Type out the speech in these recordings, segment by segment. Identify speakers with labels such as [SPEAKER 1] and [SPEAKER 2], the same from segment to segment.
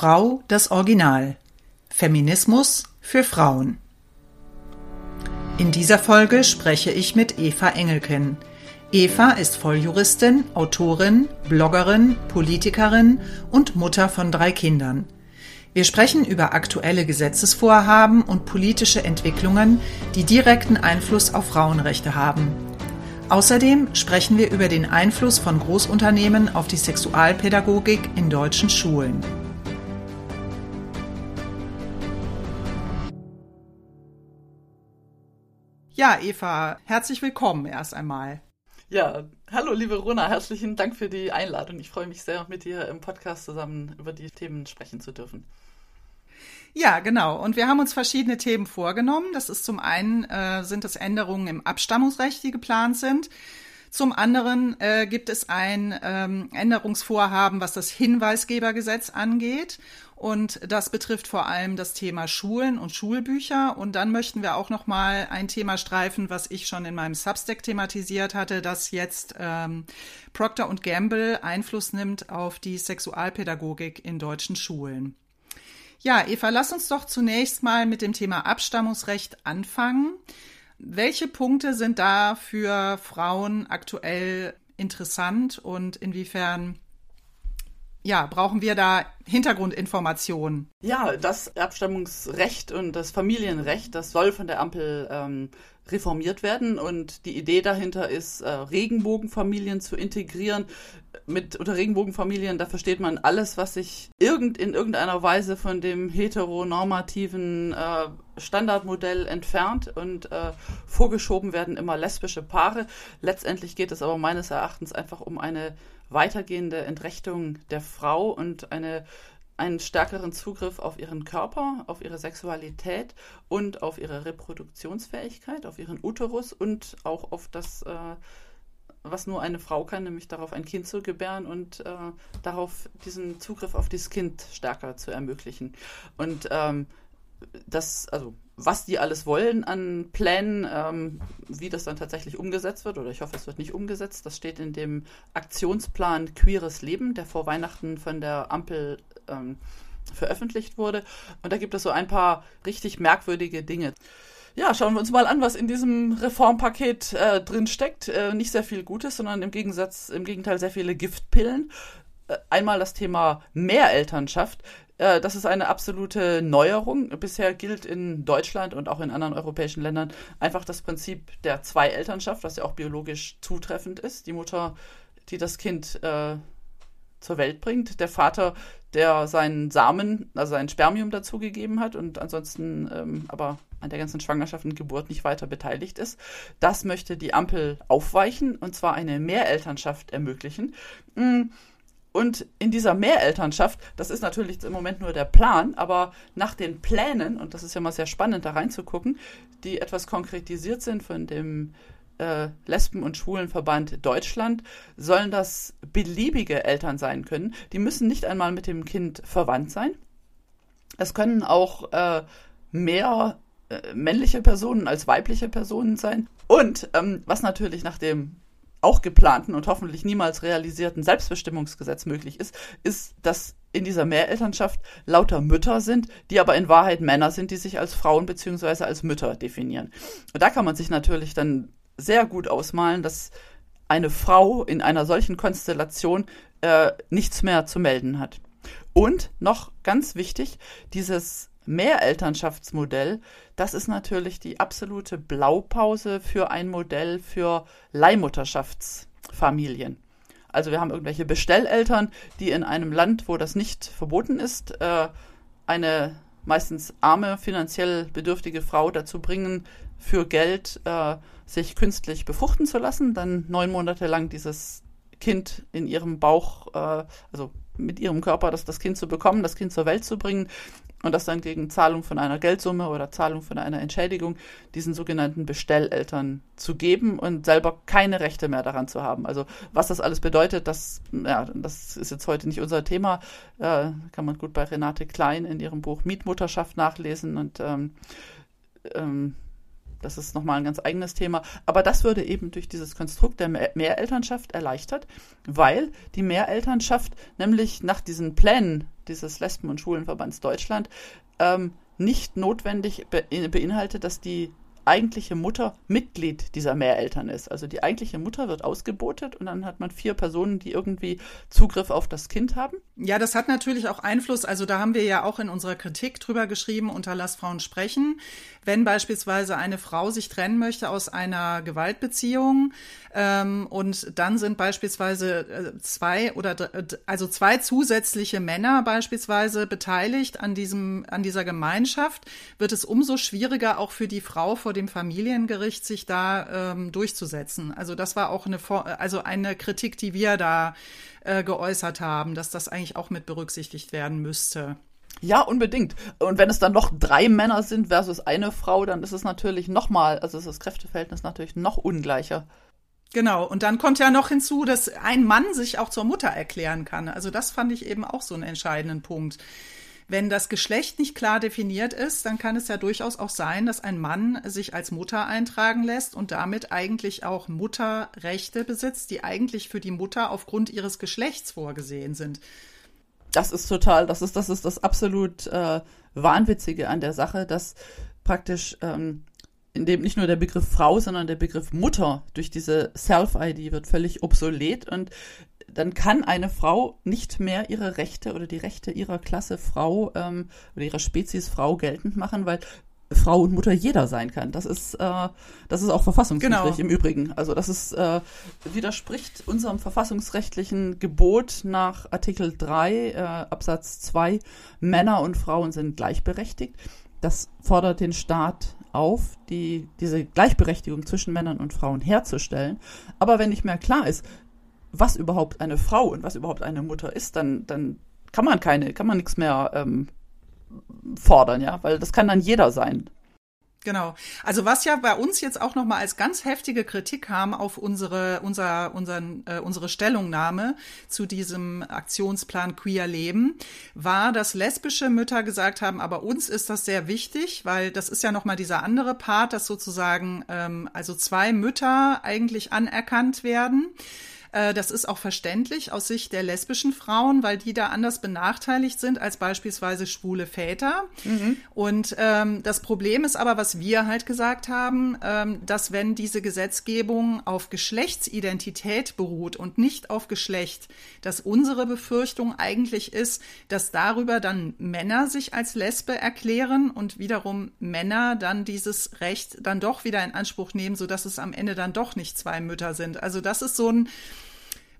[SPEAKER 1] Frau das Original. Feminismus für Frauen. In dieser Folge spreche ich mit Eva Engelken. Eva ist Volljuristin, Autorin, Bloggerin, Politikerin und Mutter von drei Kindern. Wir sprechen über aktuelle Gesetzesvorhaben und politische Entwicklungen, die direkten Einfluss auf Frauenrechte haben. Außerdem sprechen wir über den Einfluss von Großunternehmen auf die Sexualpädagogik in deutschen Schulen. Ja, Eva, herzlich willkommen erst einmal.
[SPEAKER 2] Ja, hallo liebe Rona, herzlichen Dank für die Einladung. Ich freue mich sehr, mit dir im Podcast zusammen über die Themen sprechen zu dürfen.
[SPEAKER 1] Ja, genau. Und wir haben uns verschiedene Themen vorgenommen. Das ist zum einen äh, sind es Änderungen im Abstammungsrecht, die geplant sind. Zum anderen äh, gibt es ein ähm, Änderungsvorhaben, was das Hinweisgebergesetz angeht. Und das betrifft vor allem das Thema Schulen und Schulbücher. Und dann möchten wir auch noch mal ein Thema streifen, was ich schon in meinem Substack thematisiert hatte, dass jetzt ähm, Procter Gamble Einfluss nimmt auf die Sexualpädagogik in deutschen Schulen. Ja, Eva, lass uns doch zunächst mal mit dem Thema Abstammungsrecht anfangen. Welche Punkte sind da für Frauen aktuell interessant und inwiefern ja, brauchen wir da Hintergrundinformationen?
[SPEAKER 2] Ja, das Abstammungsrecht und das Familienrecht, das soll von der Ampel ähm, reformiert werden und die Idee dahinter ist, äh, Regenbogenfamilien zu integrieren. Mit unter Regenbogenfamilien, da versteht man alles, was sich irgend in irgendeiner Weise von dem heteronormativen äh, Standardmodell entfernt und äh, vorgeschoben werden immer lesbische Paare. Letztendlich geht es aber meines Erachtens einfach um eine weitergehende Entrechtung der Frau und eine, einen stärkeren Zugriff auf ihren Körper, auf ihre Sexualität und auf ihre Reproduktionsfähigkeit, auf ihren Uterus und auch auf das, äh, was nur eine Frau kann, nämlich darauf ein Kind zu gebären und äh, darauf diesen Zugriff auf dieses Kind stärker zu ermöglichen. Und ähm, das, also was die alles wollen an Plänen, ähm, wie das dann tatsächlich umgesetzt wird, oder ich hoffe, es wird nicht umgesetzt, das steht in dem Aktionsplan Queeres Leben, der vor Weihnachten von der Ampel ähm, veröffentlicht wurde. Und da gibt es so ein paar richtig merkwürdige Dinge. Ja, schauen wir uns mal an, was in diesem Reformpaket äh, drin steckt. Äh, nicht sehr viel Gutes, sondern im Gegensatz, im Gegenteil sehr viele Giftpillen. Äh, einmal das Thema Mehrelternschaft. Äh, das ist eine absolute Neuerung. Bisher gilt in Deutschland und auch in anderen europäischen Ländern einfach das Prinzip der Zwei-Elternschaft, was ja auch biologisch zutreffend ist. Die Mutter, die das Kind äh, zur Welt bringt, der Vater, der seinen Samen, also sein Spermium dazugegeben hat und ansonsten ähm, aber an der ganzen Schwangerschaft und Geburt nicht weiter beteiligt ist. Das möchte die Ampel aufweichen und zwar eine Mehrelternschaft ermöglichen. Mhm und in dieser Mehrelternschaft, das ist natürlich im Moment nur der Plan, aber nach den Plänen, und das ist ja mal sehr spannend, da reinzugucken, die etwas konkretisiert sind von dem äh, Lesben- und Schwulenverband Deutschland, sollen das beliebige Eltern sein können. Die müssen nicht einmal mit dem Kind verwandt sein. Es können auch äh, mehr äh, männliche Personen als weibliche Personen sein. Und ähm, was natürlich nach dem auch geplanten und hoffentlich niemals realisierten Selbstbestimmungsgesetz möglich ist, ist, dass in dieser Mehrelternschaft lauter Mütter sind, die aber in Wahrheit Männer sind, die sich als Frauen beziehungsweise als Mütter definieren. Und da kann man sich natürlich dann sehr gut ausmalen, dass eine Frau in einer solchen Konstellation äh, nichts mehr zu melden hat. Und noch ganz wichtig, dieses Mehrelternschaftsmodell, das ist natürlich die absolute Blaupause für ein Modell für Leihmutterschaftsfamilien. Also wir haben irgendwelche Bestelleltern, die in einem Land, wo das nicht verboten ist, äh, eine meistens arme, finanziell bedürftige Frau dazu bringen, für Geld äh, sich künstlich befruchten zu lassen, dann neun Monate lang dieses Kind in ihrem Bauch, äh, also mit ihrem Körper das, das Kind zu bekommen, das Kind zur Welt zu bringen und das dann gegen Zahlung von einer Geldsumme oder Zahlung von einer Entschädigung diesen sogenannten Bestelleltern zu geben und selber keine Rechte mehr daran zu haben. Also was das alles bedeutet, das, ja, das ist jetzt heute nicht unser Thema. Äh, kann man gut bei Renate Klein in ihrem Buch Mietmutterschaft nachlesen und ähm, ähm, das ist nochmal ein ganz eigenes Thema. Aber das würde eben durch dieses Konstrukt der Mehrelternschaft erleichtert, weil die Mehrelternschaft nämlich nach diesen Plänen dieses Lesben- und Schulenverbands Deutschland ähm, nicht notwendig beinhaltet, dass die eigentliche Mutter Mitglied dieser Mehreltern ist. Also die eigentliche Mutter wird ausgebotet und dann hat man vier Personen, die irgendwie Zugriff auf das Kind haben.
[SPEAKER 1] Ja, das hat natürlich auch Einfluss. Also da haben wir ja auch in unserer Kritik drüber geschrieben, unter Lass Frauen sprechen. Wenn beispielsweise eine Frau sich trennen möchte aus einer Gewaltbeziehung ähm, und dann sind beispielsweise äh, zwei oder also zwei zusätzliche Männer beispielsweise beteiligt an diesem an dieser Gemeinschaft, wird es umso schwieriger auch für die Frau vor dem Familiengericht sich da ähm, durchzusetzen. Also das war auch eine also eine Kritik, die wir da äh, geäußert haben, dass das eigentlich auch mit berücksichtigt werden müsste.
[SPEAKER 2] Ja, unbedingt. Und wenn es dann noch drei Männer sind versus eine Frau, dann ist es natürlich nochmal, also ist das Kräfteverhältnis natürlich noch ungleicher.
[SPEAKER 1] Genau, und dann kommt ja noch hinzu, dass ein Mann sich auch zur Mutter erklären kann. Also das fand ich eben auch so einen entscheidenden Punkt. Wenn das Geschlecht nicht klar definiert ist, dann kann es ja durchaus auch sein, dass ein Mann sich als Mutter eintragen lässt und damit eigentlich auch Mutterrechte besitzt, die eigentlich für die Mutter aufgrund ihres Geschlechts vorgesehen sind.
[SPEAKER 2] Das ist total, das ist, das ist das absolut äh, Wahnwitzige an der Sache, dass praktisch ähm, in dem nicht nur der Begriff Frau, sondern der Begriff Mutter durch diese Self-ID wird völlig obsolet und dann kann eine Frau nicht mehr ihre Rechte oder die Rechte ihrer Klasse Frau ähm, oder ihrer Spezies Frau geltend machen, weil Frau und Mutter jeder sein kann. Das ist, äh, das ist auch verfassungswidrig genau. im Übrigen. Also das ist, äh, widerspricht unserem verfassungsrechtlichen Gebot nach Artikel 3 äh, Absatz 2, Männer und Frauen sind gleichberechtigt. Das fordert den Staat auf, die, diese Gleichberechtigung zwischen Männern und Frauen herzustellen. Aber wenn nicht mehr klar ist, was überhaupt eine Frau und was überhaupt eine Mutter ist, dann, dann kann man keine, kann man nichts mehr ähm, fordern, ja, weil das kann dann jeder sein.
[SPEAKER 1] Genau. Also was ja bei uns jetzt auch noch mal als ganz heftige Kritik kam auf unsere unser unseren äh, unsere Stellungnahme zu diesem Aktionsplan Queer Leben war, dass lesbische Mütter gesagt haben, aber uns ist das sehr wichtig, weil das ist ja noch mal dieser andere Part, dass sozusagen ähm, also zwei Mütter eigentlich anerkannt werden. Äh, das ist auch verständlich aus Sicht der lesbischen Frauen, weil die da anders benachteiligt sind als beispielsweise schwule Väter. Mhm. Und ähm, das Problem ist aber, was wir halt gesagt haben, ähm, dass wenn diese Gesetzgebung auf Geschlechtsidentität beruht und nicht auf Geschlecht, dass unsere Befürchtung eigentlich ist, dass darüber dann Männer sich als Lesbe erklären und wiederum Männer dann dieses Recht dann doch wieder in Anspruch nehmen, sodass es am Ende dann doch nicht zwei Mütter sind. Also das ist so ein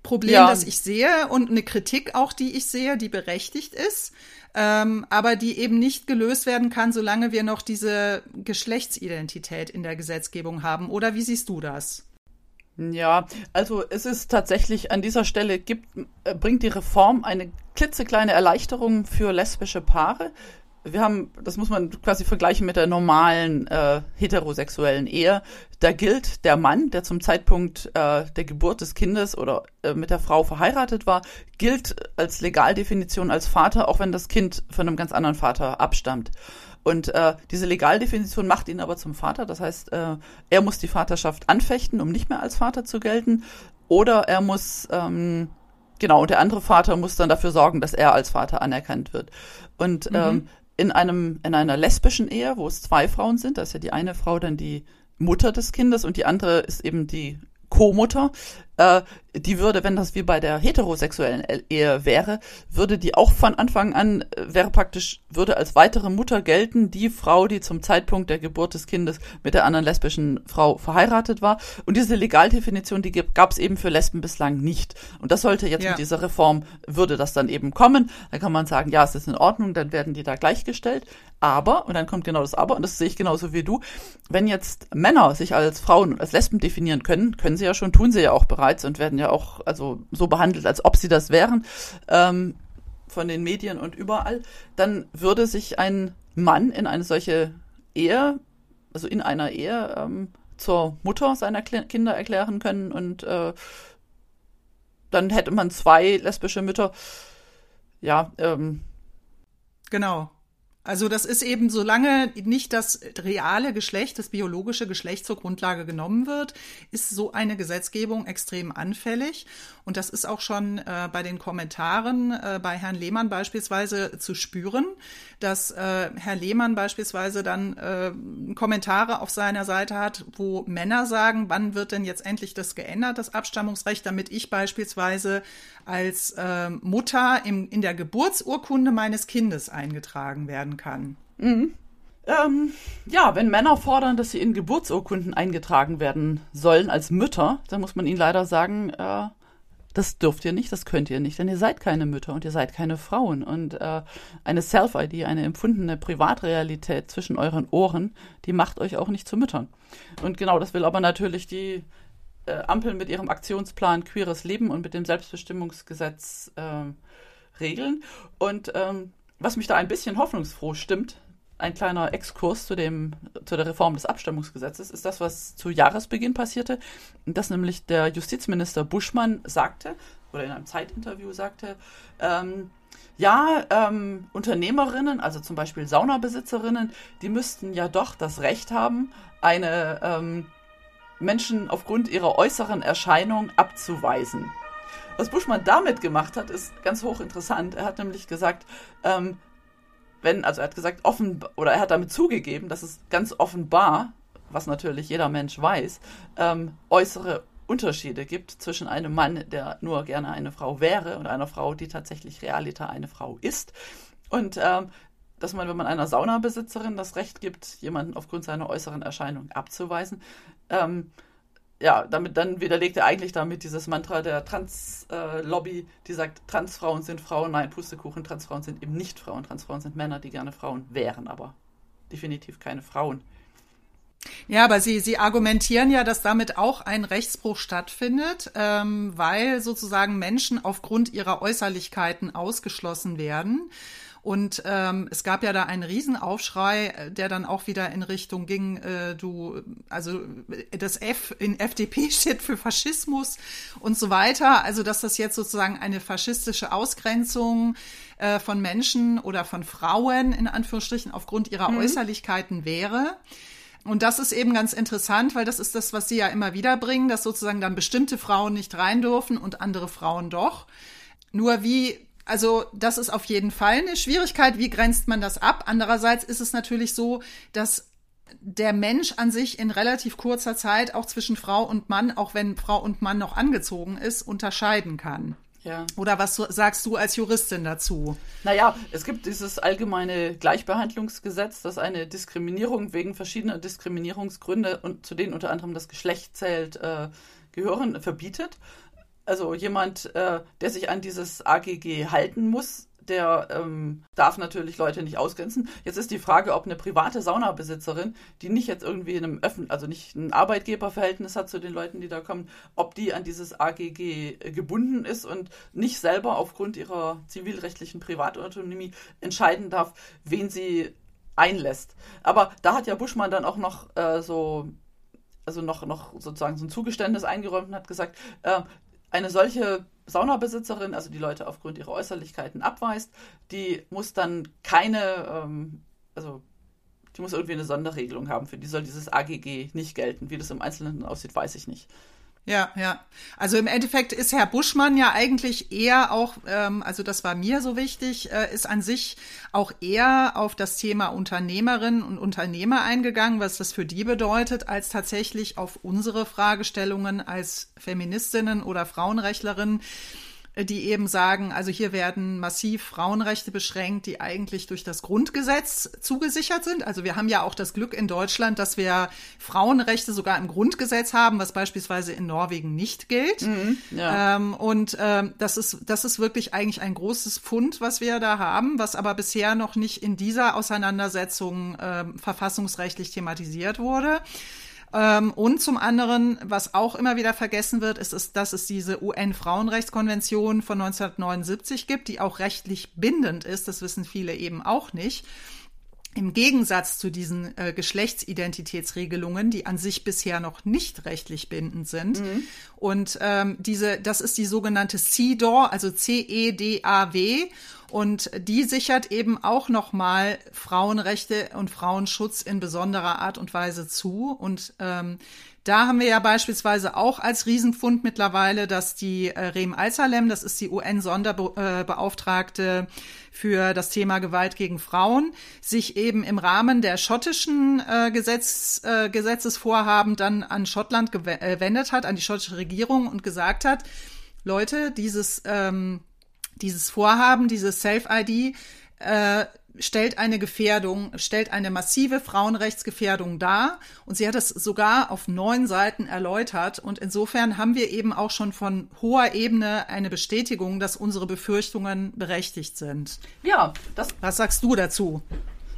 [SPEAKER 1] Problem, ja. das ich sehe und eine Kritik auch, die ich sehe, die berechtigt ist, ähm, aber die eben nicht gelöst werden kann, solange wir noch diese Geschlechtsidentität in der Gesetzgebung haben. Oder wie siehst du das?
[SPEAKER 2] Ja, also es ist tatsächlich an dieser Stelle gibt, äh, bringt die Reform eine klitzekleine Erleichterung für lesbische Paare wir haben, das muss man quasi vergleichen mit der normalen äh, heterosexuellen Ehe. Da gilt der Mann, der zum Zeitpunkt äh, der Geburt des Kindes oder äh, mit der Frau verheiratet war, gilt als Legaldefinition als Vater, auch wenn das Kind von einem ganz anderen Vater abstammt. Und äh, diese Legaldefinition macht ihn aber zum Vater. Das heißt, äh, er muss die Vaterschaft anfechten, um nicht mehr als Vater zu gelten. Oder er muss ähm, Genau, und der andere Vater muss dann dafür sorgen, dass er als Vater anerkannt wird. Und mhm. ähm, in einem, in einer lesbischen Ehe, wo es zwei Frauen sind, da ist ja die eine Frau dann die Mutter des Kindes und die andere ist eben die Co-Mutter, äh, die würde, wenn das wie bei der heterosexuellen Ehe wäre, würde die auch von Anfang an, äh, wäre praktisch, würde als weitere Mutter gelten, die Frau, die zum Zeitpunkt der Geburt des Kindes mit der anderen lesbischen Frau verheiratet war. Und diese Legaldefinition, die gab es eben für Lesben bislang nicht. Und das sollte jetzt ja. mit dieser Reform, würde das dann eben kommen. Da kann man sagen, ja, es ist in Ordnung, dann werden die da gleichgestellt. Aber, und dann kommt genau das Aber, und das sehe ich genauso wie du, wenn jetzt Männer sich als Frauen und als Lesben definieren können, können sie ja schon, tun sie ja auch bereits und werden ja auch also so behandelt, als ob sie das wären, ähm, von den Medien und überall, dann würde sich ein Mann in eine solche Ehe, also in einer Ehe, ähm, zur Mutter seiner Kinder erklären können und äh, dann hätte man zwei lesbische Mütter. Ja, ähm,
[SPEAKER 1] genau. Also das ist eben, solange nicht das reale Geschlecht, das biologische Geschlecht zur Grundlage genommen wird, ist so eine Gesetzgebung extrem anfällig. Und das ist auch schon äh, bei den Kommentaren äh, bei Herrn Lehmann beispielsweise zu spüren, dass äh, Herr Lehmann beispielsweise dann äh, Kommentare auf seiner Seite hat, wo Männer sagen, wann wird denn jetzt endlich das geändert, das Abstammungsrecht, damit ich beispielsweise als äh, Mutter im, in der Geburtsurkunde meines Kindes eingetragen werden kann.
[SPEAKER 2] Mhm. Ähm, ja, wenn Männer fordern, dass sie in Geburtsurkunden eingetragen werden sollen als Mütter, dann muss man ihnen leider sagen, äh, das dürft ihr nicht, das könnt ihr nicht, denn ihr seid keine Mütter und ihr seid keine Frauen. Und äh, eine Self-ID, eine empfundene Privatrealität zwischen euren Ohren, die macht euch auch nicht zu Müttern. Und genau das will aber natürlich die äh, Ampel mit ihrem Aktionsplan Queeres Leben und mit dem Selbstbestimmungsgesetz äh, regeln. Und ähm, was mich da ein bisschen hoffnungsfroh stimmt, ein kleiner Exkurs zu, dem, zu der Reform des Abstimmungsgesetzes, ist das, was zu Jahresbeginn passierte, dass nämlich der Justizminister Buschmann sagte, oder in einem Zeitinterview sagte, ähm, ja, ähm, Unternehmerinnen, also zum Beispiel Saunabesitzerinnen, die müssten ja doch das Recht haben, eine ähm, Menschen aufgrund ihrer äußeren Erscheinung abzuweisen. Was Buschmann damit gemacht hat, ist ganz hochinteressant. Er hat nämlich gesagt, ähm, wenn, also er hat gesagt, offen, oder er hat damit zugegeben, dass es ganz offenbar, was natürlich jeder Mensch weiß, ähm, äußere Unterschiede gibt zwischen einem Mann, der nur gerne eine Frau wäre, und einer Frau, die tatsächlich realiter eine Frau ist. Und ähm, dass man, wenn man einer Saunabesitzerin das Recht gibt, jemanden aufgrund seiner äußeren Erscheinung abzuweisen, ähm, ja, damit dann widerlegt er eigentlich damit dieses Mantra der Trans-Lobby, äh, die sagt, Transfrauen sind Frauen. Nein, Pustekuchen, Transfrauen sind eben nicht Frauen. Transfrauen sind Männer, die gerne Frauen wären, aber definitiv keine Frauen.
[SPEAKER 1] Ja, aber Sie, Sie argumentieren ja, dass damit auch ein Rechtsbruch stattfindet, ähm, weil sozusagen Menschen aufgrund ihrer Äußerlichkeiten ausgeschlossen werden. Und ähm, es gab ja da einen Riesenaufschrei, äh, der dann auch wieder in Richtung ging, äh, du, also das F in FDP steht für Faschismus und so weiter. Also dass das jetzt sozusagen eine faschistische Ausgrenzung äh, von Menschen oder von Frauen in Anführungsstrichen aufgrund ihrer mhm. Äußerlichkeiten wäre. Und das ist eben ganz interessant, weil das ist das, was Sie ja immer wieder bringen, dass sozusagen dann bestimmte Frauen nicht rein dürfen und andere Frauen doch. Nur wie also das ist auf jeden Fall eine Schwierigkeit. Wie grenzt man das ab? Andererseits ist es natürlich so, dass der Mensch an sich in relativ kurzer Zeit auch zwischen Frau und Mann, auch wenn Frau und Mann noch angezogen ist, unterscheiden kann. Ja. Oder was sagst du als Juristin dazu?
[SPEAKER 2] Naja, es gibt dieses allgemeine Gleichbehandlungsgesetz, das eine Diskriminierung wegen verschiedener Diskriminierungsgründe und zu denen unter anderem das Geschlecht zählt, äh, gehören, verbietet also jemand, äh, der sich an dieses AGG halten muss, der ähm, darf natürlich Leute nicht ausgrenzen. Jetzt ist die Frage, ob eine private Saunabesitzerin, die nicht jetzt irgendwie in einem öffentlichen, also nicht ein Arbeitgeberverhältnis hat zu den Leuten, die da kommen, ob die an dieses AGG gebunden ist und nicht selber aufgrund ihrer zivilrechtlichen Privatautonomie entscheiden darf, wen sie einlässt. Aber da hat ja Buschmann dann auch noch äh, so also noch, noch sozusagen so ein Zugeständnis eingeräumt und hat gesagt, äh, eine solche Saunabesitzerin, also die Leute aufgrund ihrer Äußerlichkeiten abweist, die muss dann keine, ähm, also die muss irgendwie eine Sonderregelung haben. Für die soll dieses AGG nicht gelten. Wie das im Einzelnen aussieht, weiß ich nicht.
[SPEAKER 1] Ja, ja. Also im Endeffekt ist Herr Buschmann ja eigentlich eher auch, ähm, also das war mir so wichtig, äh, ist an sich auch eher auf das Thema Unternehmerinnen und Unternehmer eingegangen, was das für die bedeutet, als tatsächlich auf unsere Fragestellungen als Feministinnen oder Frauenrechtlerinnen die eben sagen, also hier werden massiv Frauenrechte beschränkt, die eigentlich durch das Grundgesetz zugesichert sind. Also wir haben ja auch das Glück in Deutschland, dass wir Frauenrechte sogar im Grundgesetz haben, was beispielsweise in Norwegen nicht gilt. Mhm, ja. ähm, und ähm, das ist das ist wirklich eigentlich ein großes Fund, was wir da haben, was aber bisher noch nicht in dieser Auseinandersetzung ähm, verfassungsrechtlich thematisiert wurde. Ähm, und zum anderen, was auch immer wieder vergessen wird, ist, ist dass es diese UN-Frauenrechtskonvention von 1979 gibt, die auch rechtlich bindend ist. Das wissen viele eben auch nicht. Im Gegensatz zu diesen äh, Geschlechtsidentitätsregelungen, die an sich bisher noch nicht rechtlich bindend sind. Mhm. Und ähm, diese, das ist die sogenannte CEDAW, also C-E-D-A-W. Und die sichert eben auch nochmal Frauenrechte und Frauenschutz in besonderer Art und Weise zu. Und ähm, da haben wir ja beispielsweise auch als Riesenfund mittlerweile, dass die äh, Rem Al-Salem, das ist die UN-Sonderbeauftragte für das Thema Gewalt gegen Frauen, sich eben im Rahmen der schottischen äh, Gesetz, äh, Gesetzesvorhaben dann an Schottland gewendet äh, hat, an die schottische Regierung und gesagt hat, Leute, dieses, ähm, dieses Vorhaben, dieses Self-ID, äh, stellt eine Gefährdung, stellt eine massive Frauenrechtsgefährdung dar. Und sie hat es sogar auf neun Seiten erläutert. Und insofern haben wir eben auch schon von hoher Ebene eine Bestätigung, dass unsere Befürchtungen berechtigt sind.
[SPEAKER 2] Ja,
[SPEAKER 1] das. Was sagst du dazu?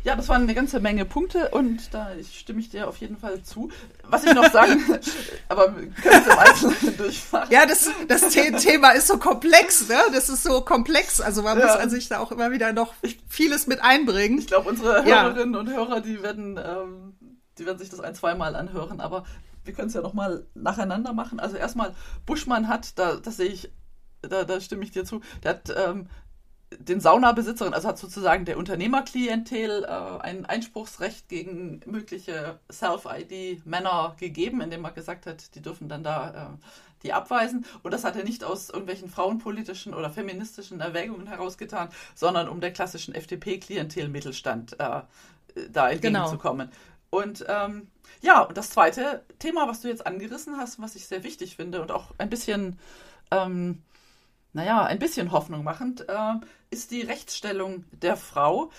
[SPEAKER 2] Ja, das waren eine ganze Menge Punkte und da stimme ich dir auf jeden Fall zu. Was ich noch sagen, aber können es im Einzelnen
[SPEAKER 1] durchfahren. Ja, das, das Thema ist so komplex, ne? Das ist so komplex. Also man ja. muss an sich da auch immer wieder noch vieles mit einbringen.
[SPEAKER 2] Ich glaube, unsere Hörerinnen ja. und Hörer, die werden, ähm, die werden sich das ein, zweimal anhören, aber wir können es ja nochmal nacheinander machen. Also erstmal, Buschmann hat, da, das sehe ich da, da stimme ich dir zu. Der hat ähm, den Saunabesitzerinnen, also hat sozusagen der Unternehmerklientel äh, ein Einspruchsrecht gegen mögliche Self-ID-Männer gegeben, indem er gesagt hat, die dürfen dann da äh, die abweisen. Und das hat er nicht aus irgendwelchen frauenpolitischen oder feministischen Erwägungen herausgetan, sondern um der klassischen FDP-Klientel-Mittelstand äh, da entgegenzukommen. Genau. Und ähm, ja, und das zweite Thema, was du jetzt angerissen hast, was ich sehr wichtig finde und auch ein bisschen ähm, naja, ein bisschen Hoffnung machend, äh, ist die Rechtsstellung der Frau,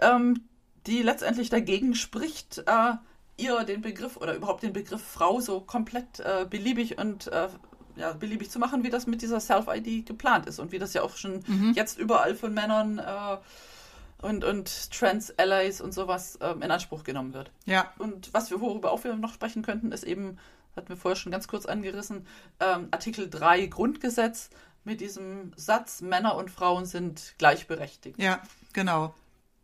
[SPEAKER 2] ähm, die letztendlich dagegen spricht, äh, ihr den Begriff oder überhaupt den Begriff Frau so komplett äh, beliebig und äh, ja, beliebig zu machen, wie das mit dieser Self-ID geplant ist und wie das ja auch schon mhm. jetzt überall von Männern äh, und, und Trans-Allies und sowas ähm, in Anspruch genommen wird.
[SPEAKER 1] Ja.
[SPEAKER 2] Und was wir worüber auch noch sprechen könnten, ist eben, hatten wir vorher schon ganz kurz angerissen, ähm, Artikel 3 Grundgesetz, mit diesem Satz, Männer und Frauen sind gleichberechtigt.
[SPEAKER 1] Ja, genau.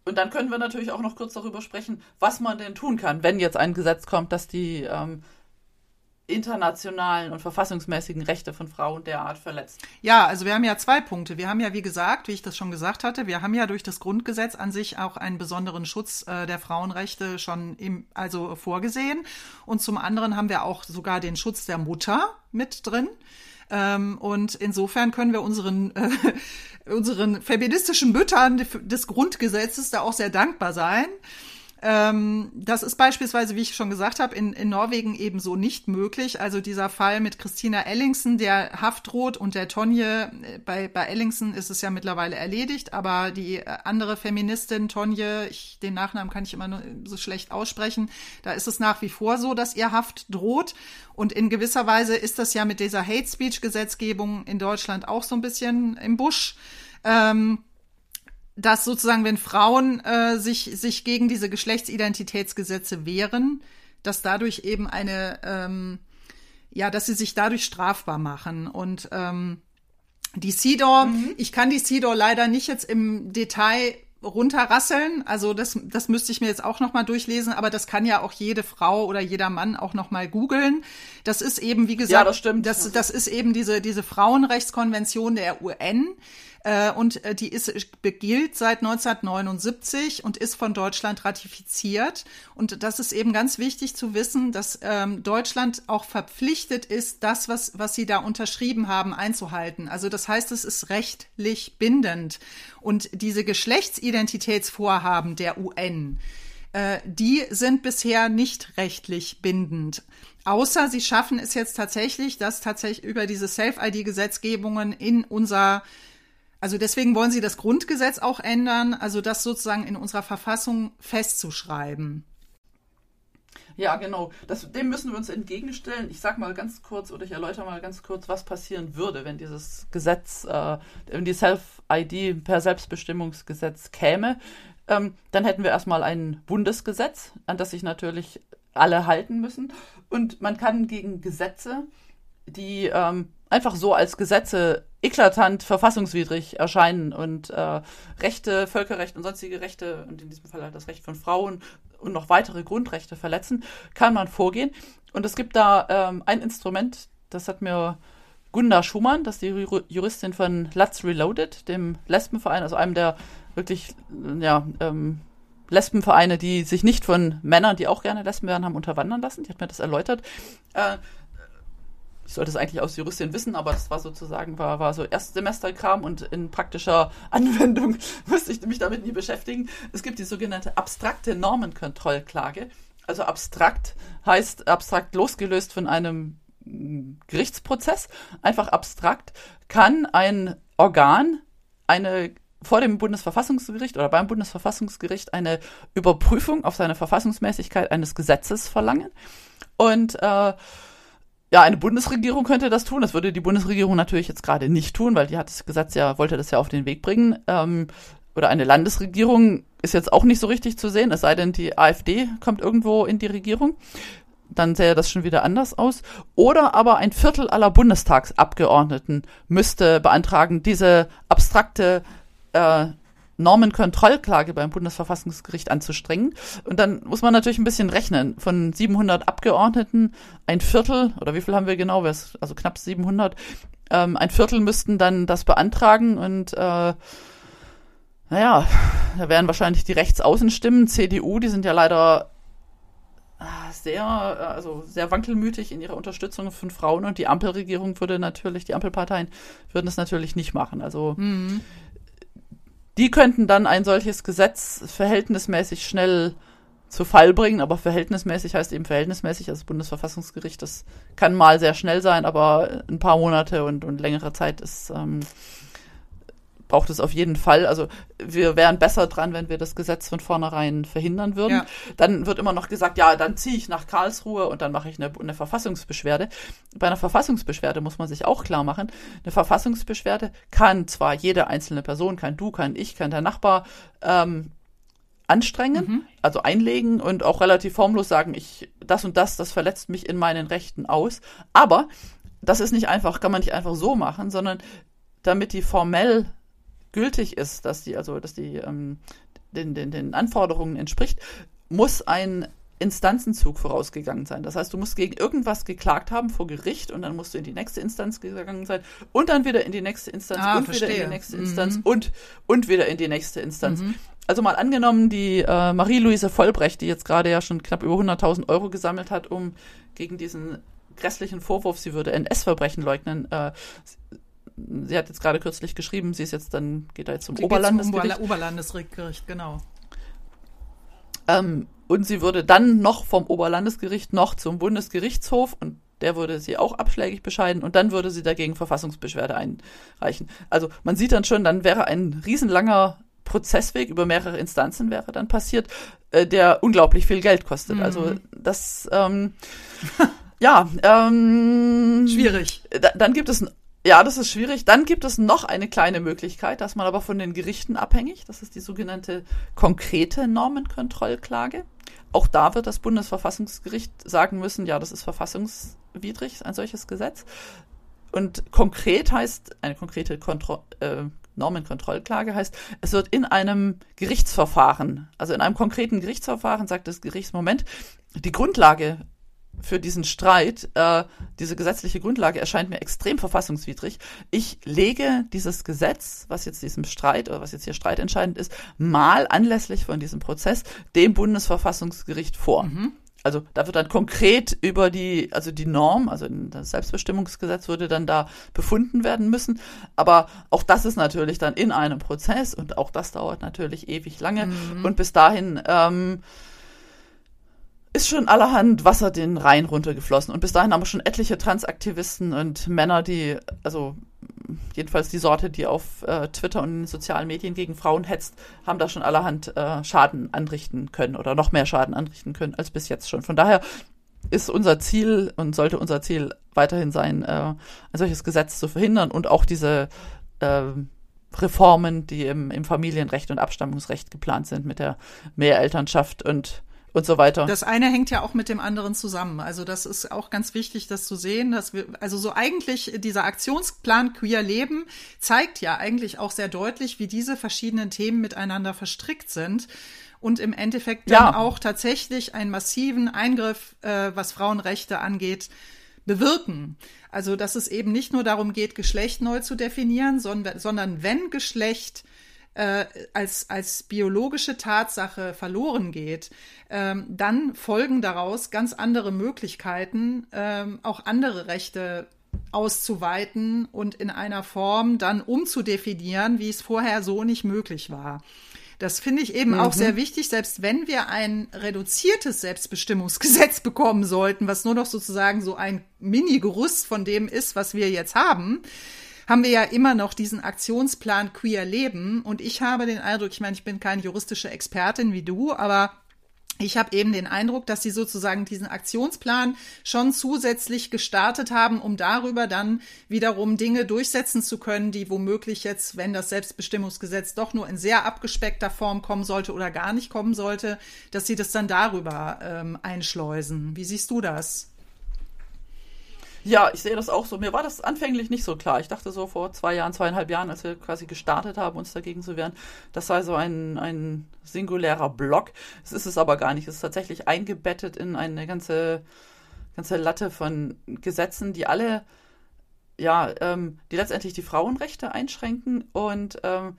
[SPEAKER 2] Und dann können wir natürlich auch noch kurz darüber sprechen, was man denn tun kann, wenn jetzt ein Gesetz kommt, das die ähm, internationalen und verfassungsmäßigen Rechte von Frauen derart verletzt.
[SPEAKER 1] Ja, also wir haben ja zwei Punkte. Wir haben ja, wie gesagt, wie ich das schon gesagt hatte, wir haben ja durch das Grundgesetz an sich auch einen besonderen Schutz äh, der Frauenrechte schon im, also vorgesehen. Und zum anderen haben wir auch sogar den Schutz der Mutter mit drin. Ähm, und insofern können wir unseren, äh, unseren feministischen Müttern des Grundgesetzes da auch sehr dankbar sein. Ähm, das ist beispielsweise, wie ich schon gesagt habe, in, in Norwegen ebenso nicht möglich. Also dieser Fall mit Christina Ellingsen, der Haft droht und der Tonje, äh, bei, bei Ellingsen ist es ja mittlerweile erledigt, aber die äh, andere Feministin, Tonje, ich, den Nachnamen kann ich immer nur so schlecht aussprechen, da ist es nach wie vor so, dass ihr Haft droht. Und in gewisser Weise ist das ja mit dieser Hate Speech Gesetzgebung in Deutschland auch so ein bisschen im Busch. Ähm, dass sozusagen, wenn Frauen äh, sich, sich gegen diese Geschlechtsidentitätsgesetze wehren, dass dadurch eben eine, ähm, ja, dass sie sich dadurch strafbar machen. Und ähm, die CEDAW, mhm. ich kann die CEDAW leider nicht jetzt im Detail runterrasseln. Also das, das müsste ich mir jetzt auch nochmal durchlesen, aber das kann ja auch jede Frau oder jeder Mann auch nochmal googeln. Das ist eben, wie gesagt, ja,
[SPEAKER 2] das, stimmt.
[SPEAKER 1] Das, das ist eben diese, diese Frauenrechtskonvention der UN äh, und äh, die ist, gilt seit 1979 und ist von Deutschland ratifiziert. Und das ist eben ganz wichtig zu wissen, dass ähm, Deutschland auch verpflichtet ist, das, was, was sie da unterschrieben haben, einzuhalten. Also das heißt, es ist rechtlich bindend. Und diese Geschlechtsidentitätsvorhaben der UN, äh, die sind bisher nicht rechtlich bindend. Außer sie schaffen es jetzt tatsächlich, dass tatsächlich über diese Self-ID-Gesetzgebungen in unser also deswegen wollen sie das Grundgesetz auch ändern, also das sozusagen in unserer Verfassung festzuschreiben.
[SPEAKER 2] Ja, genau. Das, dem müssen wir uns entgegenstellen. Ich sage mal ganz kurz oder ich erläutere mal ganz kurz, was passieren würde, wenn dieses Gesetz, äh, wenn die Self-ID per Selbstbestimmungsgesetz käme. Ähm, dann hätten wir erstmal ein Bundesgesetz, an das sich natürlich alle halten müssen. Und man kann gegen Gesetze, die ähm, einfach so als Gesetze eklatant verfassungswidrig erscheinen und äh, Rechte, Völkerrecht und sonstige Rechte und in diesem Fall halt das Recht von Frauen und noch weitere Grundrechte verletzen, kann man vorgehen. Und es gibt da ähm, ein Instrument, das hat mir Gunda Schumann, das ist die Juristin von Lutz Reloaded, dem Lesbenverein, also einem der wirklich, ja, ähm, Lesbenvereine, die sich nicht von Männern, die auch gerne Lesben werden, haben unterwandern lassen. Die hat mir das erläutert. Äh, ich sollte es eigentlich aus Juristin wissen, aber das war sozusagen, war, war so Erstsemesterkram und in praktischer Anwendung musste ich mich damit nie beschäftigen. Es gibt die sogenannte abstrakte Normenkontrollklage. Also abstrakt heißt abstrakt losgelöst von einem Gerichtsprozess, einfach abstrakt, kann ein Organ eine vor dem Bundesverfassungsgericht oder beim Bundesverfassungsgericht eine Überprüfung auf seine Verfassungsmäßigkeit eines Gesetzes verlangen. Und äh, ja, eine Bundesregierung könnte das tun. Das würde die Bundesregierung natürlich jetzt gerade nicht tun, weil die hat das Gesetz ja, wollte das ja auf den Weg bringen. Ähm, oder eine Landesregierung ist jetzt auch nicht so richtig zu sehen, es sei denn, die AfD kommt irgendwo in die Regierung dann sähe das schon wieder anders aus. Oder aber ein Viertel aller Bundestagsabgeordneten müsste beantragen, diese abstrakte äh, Normenkontrollklage beim Bundesverfassungsgericht anzustrengen. Und dann muss man natürlich ein bisschen rechnen. Von 700 Abgeordneten ein Viertel, oder wie viel haben wir genau, also knapp 700, ähm, ein Viertel müssten dann das beantragen und äh, naja, da wären wahrscheinlich die Rechtsaußenstimmen, CDU, die sind ja leider Ah, sehr, äh, also sehr wankelmütig in ihrer Unterstützung von Frauen und die Ampelregierung würde natürlich, die Ampelparteien würden es natürlich nicht machen. Also mhm. Die könnten dann ein solches Gesetz verhältnismäßig schnell zu Fall bringen, aber verhältnismäßig heißt eben verhältnismäßig, also Bundesverfassungsgericht, das kann mal sehr schnell sein, aber ein paar Monate und, und längere Zeit ist ähm, braucht es auf jeden Fall. Also wir wären besser dran, wenn wir das Gesetz von vornherein verhindern würden. Ja. Dann wird immer noch gesagt, ja, dann ziehe ich nach Karlsruhe und dann mache ich eine, eine, Verfassungsbeschwerde. Bei einer Verfassungsbeschwerde muss man sich auch klar machen, eine Verfassungsbeschwerde kann zwar jede einzelne Person, kann du, kann ich, kann der Nachbar ähm, anstrengen, mhm. also einlegen und auch relativ formlos sagen, ich das und das, das verletzt mich in meinen Rechten aus. Aber das ist nicht einfach, kann man nicht einfach so machen, sondern damit die formell gültig ist, dass die, also dass die ähm, den, den, den Anforderungen entspricht, muss ein Instanzenzug vorausgegangen sein. Das heißt, du musst gegen irgendwas geklagt haben vor Gericht und dann musst du in die nächste Instanz gegangen sein und dann wieder in die nächste Instanz ah, und verstehe. wieder in die nächste Instanz mhm. und, und wieder in die nächste Instanz. Mhm. Also mal angenommen, die äh, Marie-Louise Vollbrecht, die jetzt gerade ja schon knapp über 100.000 Euro gesammelt hat, um gegen diesen grässlichen Vorwurf, sie würde NS-Verbrechen leugnen, äh, sie hat jetzt gerade kürzlich geschrieben, sie ist jetzt dann, geht da jetzt zum sie Oberlandesgericht.
[SPEAKER 1] Zum Oberlandesgericht, genau.
[SPEAKER 2] Ähm, und sie würde dann noch vom Oberlandesgericht noch zum Bundesgerichtshof und der würde sie auch abschlägig bescheiden und dann würde sie dagegen Verfassungsbeschwerde einreichen. Also man sieht dann schon, dann wäre ein riesenlanger Prozessweg über mehrere Instanzen wäre dann passiert, äh, der unglaublich viel Geld kostet. Also mhm. Also das ähm, ja ähm,
[SPEAKER 1] schwierig.
[SPEAKER 2] Da, dann gibt es ja, das ist schwierig. Dann gibt es noch eine kleine Möglichkeit, dass man aber von den Gerichten abhängig. Das ist die sogenannte konkrete Normenkontrollklage. Auch da wird das Bundesverfassungsgericht sagen müssen, ja, das ist verfassungswidrig, ein solches Gesetz. Und konkret heißt, eine konkrete Kontro äh, Normenkontrollklage heißt, es wird in einem Gerichtsverfahren, also in einem konkreten Gerichtsverfahren, sagt das Gerichtsmoment, die Grundlage für diesen Streit, äh, diese gesetzliche Grundlage erscheint mir extrem verfassungswidrig. Ich lege dieses Gesetz, was jetzt diesem Streit oder was jetzt hier streitentscheidend ist, mal anlässlich von diesem Prozess dem Bundesverfassungsgericht vor. Mhm. Also da wird dann konkret über die, also die Norm, also das Selbstbestimmungsgesetz würde dann da befunden werden müssen. Aber auch das ist natürlich dann in einem Prozess und auch das dauert natürlich ewig lange. Mhm. Und bis dahin ähm, ist schon allerhand Wasser den Rhein runtergeflossen. Und bis dahin haben wir schon etliche Transaktivisten und Männer, die, also jedenfalls die Sorte, die auf äh, Twitter und in den sozialen Medien gegen Frauen hetzt, haben da schon allerhand äh, Schaden anrichten können oder noch mehr Schaden anrichten können als bis jetzt schon. Von daher ist unser Ziel und sollte unser Ziel weiterhin sein, äh, ein solches Gesetz zu verhindern und auch diese äh, Reformen, die im, im Familienrecht und Abstammungsrecht geplant sind mit der Mehrelternschaft und und so weiter.
[SPEAKER 1] Das eine hängt ja auch mit dem anderen zusammen. Also das ist auch ganz wichtig, das zu sehen, dass wir, also so eigentlich dieser Aktionsplan Queer Leben zeigt ja eigentlich auch sehr deutlich, wie diese verschiedenen Themen miteinander verstrickt sind und im Endeffekt dann ja. auch tatsächlich einen massiven Eingriff, äh, was Frauenrechte angeht, bewirken. Also, dass es eben nicht nur darum geht, Geschlecht neu zu definieren, sondern, sondern wenn Geschlecht äh, als, als biologische Tatsache verloren geht, ähm, dann folgen daraus ganz andere Möglichkeiten, ähm, auch andere Rechte auszuweiten und in einer Form dann umzudefinieren, wie es vorher so nicht möglich war. Das finde ich eben mhm. auch sehr wichtig, selbst wenn wir ein reduziertes Selbstbestimmungsgesetz bekommen sollten, was nur noch sozusagen so ein Mini-Gerüst von dem ist, was wir jetzt haben, haben wir ja immer noch diesen Aktionsplan Queer Leben. Und ich habe den Eindruck, ich meine, ich bin keine juristische Expertin wie du, aber ich habe eben den Eindruck, dass sie sozusagen diesen Aktionsplan schon zusätzlich gestartet haben, um darüber dann wiederum Dinge durchsetzen zu können, die womöglich jetzt, wenn das Selbstbestimmungsgesetz doch nur in sehr abgespeckter Form kommen sollte oder gar nicht kommen sollte, dass sie das dann darüber ähm, einschleusen. Wie siehst du das?
[SPEAKER 2] Ja, ich sehe das auch so. Mir war das anfänglich nicht so klar. Ich dachte so vor zwei Jahren, zweieinhalb Jahren, als wir quasi gestartet haben, uns dagegen zu wehren, das sei so ein, ein singulärer Block. Es ist es aber gar nicht. Es ist tatsächlich eingebettet in eine ganze, ganze Latte von Gesetzen, die alle, ja, ähm, die letztendlich die Frauenrechte einschränken und ähm,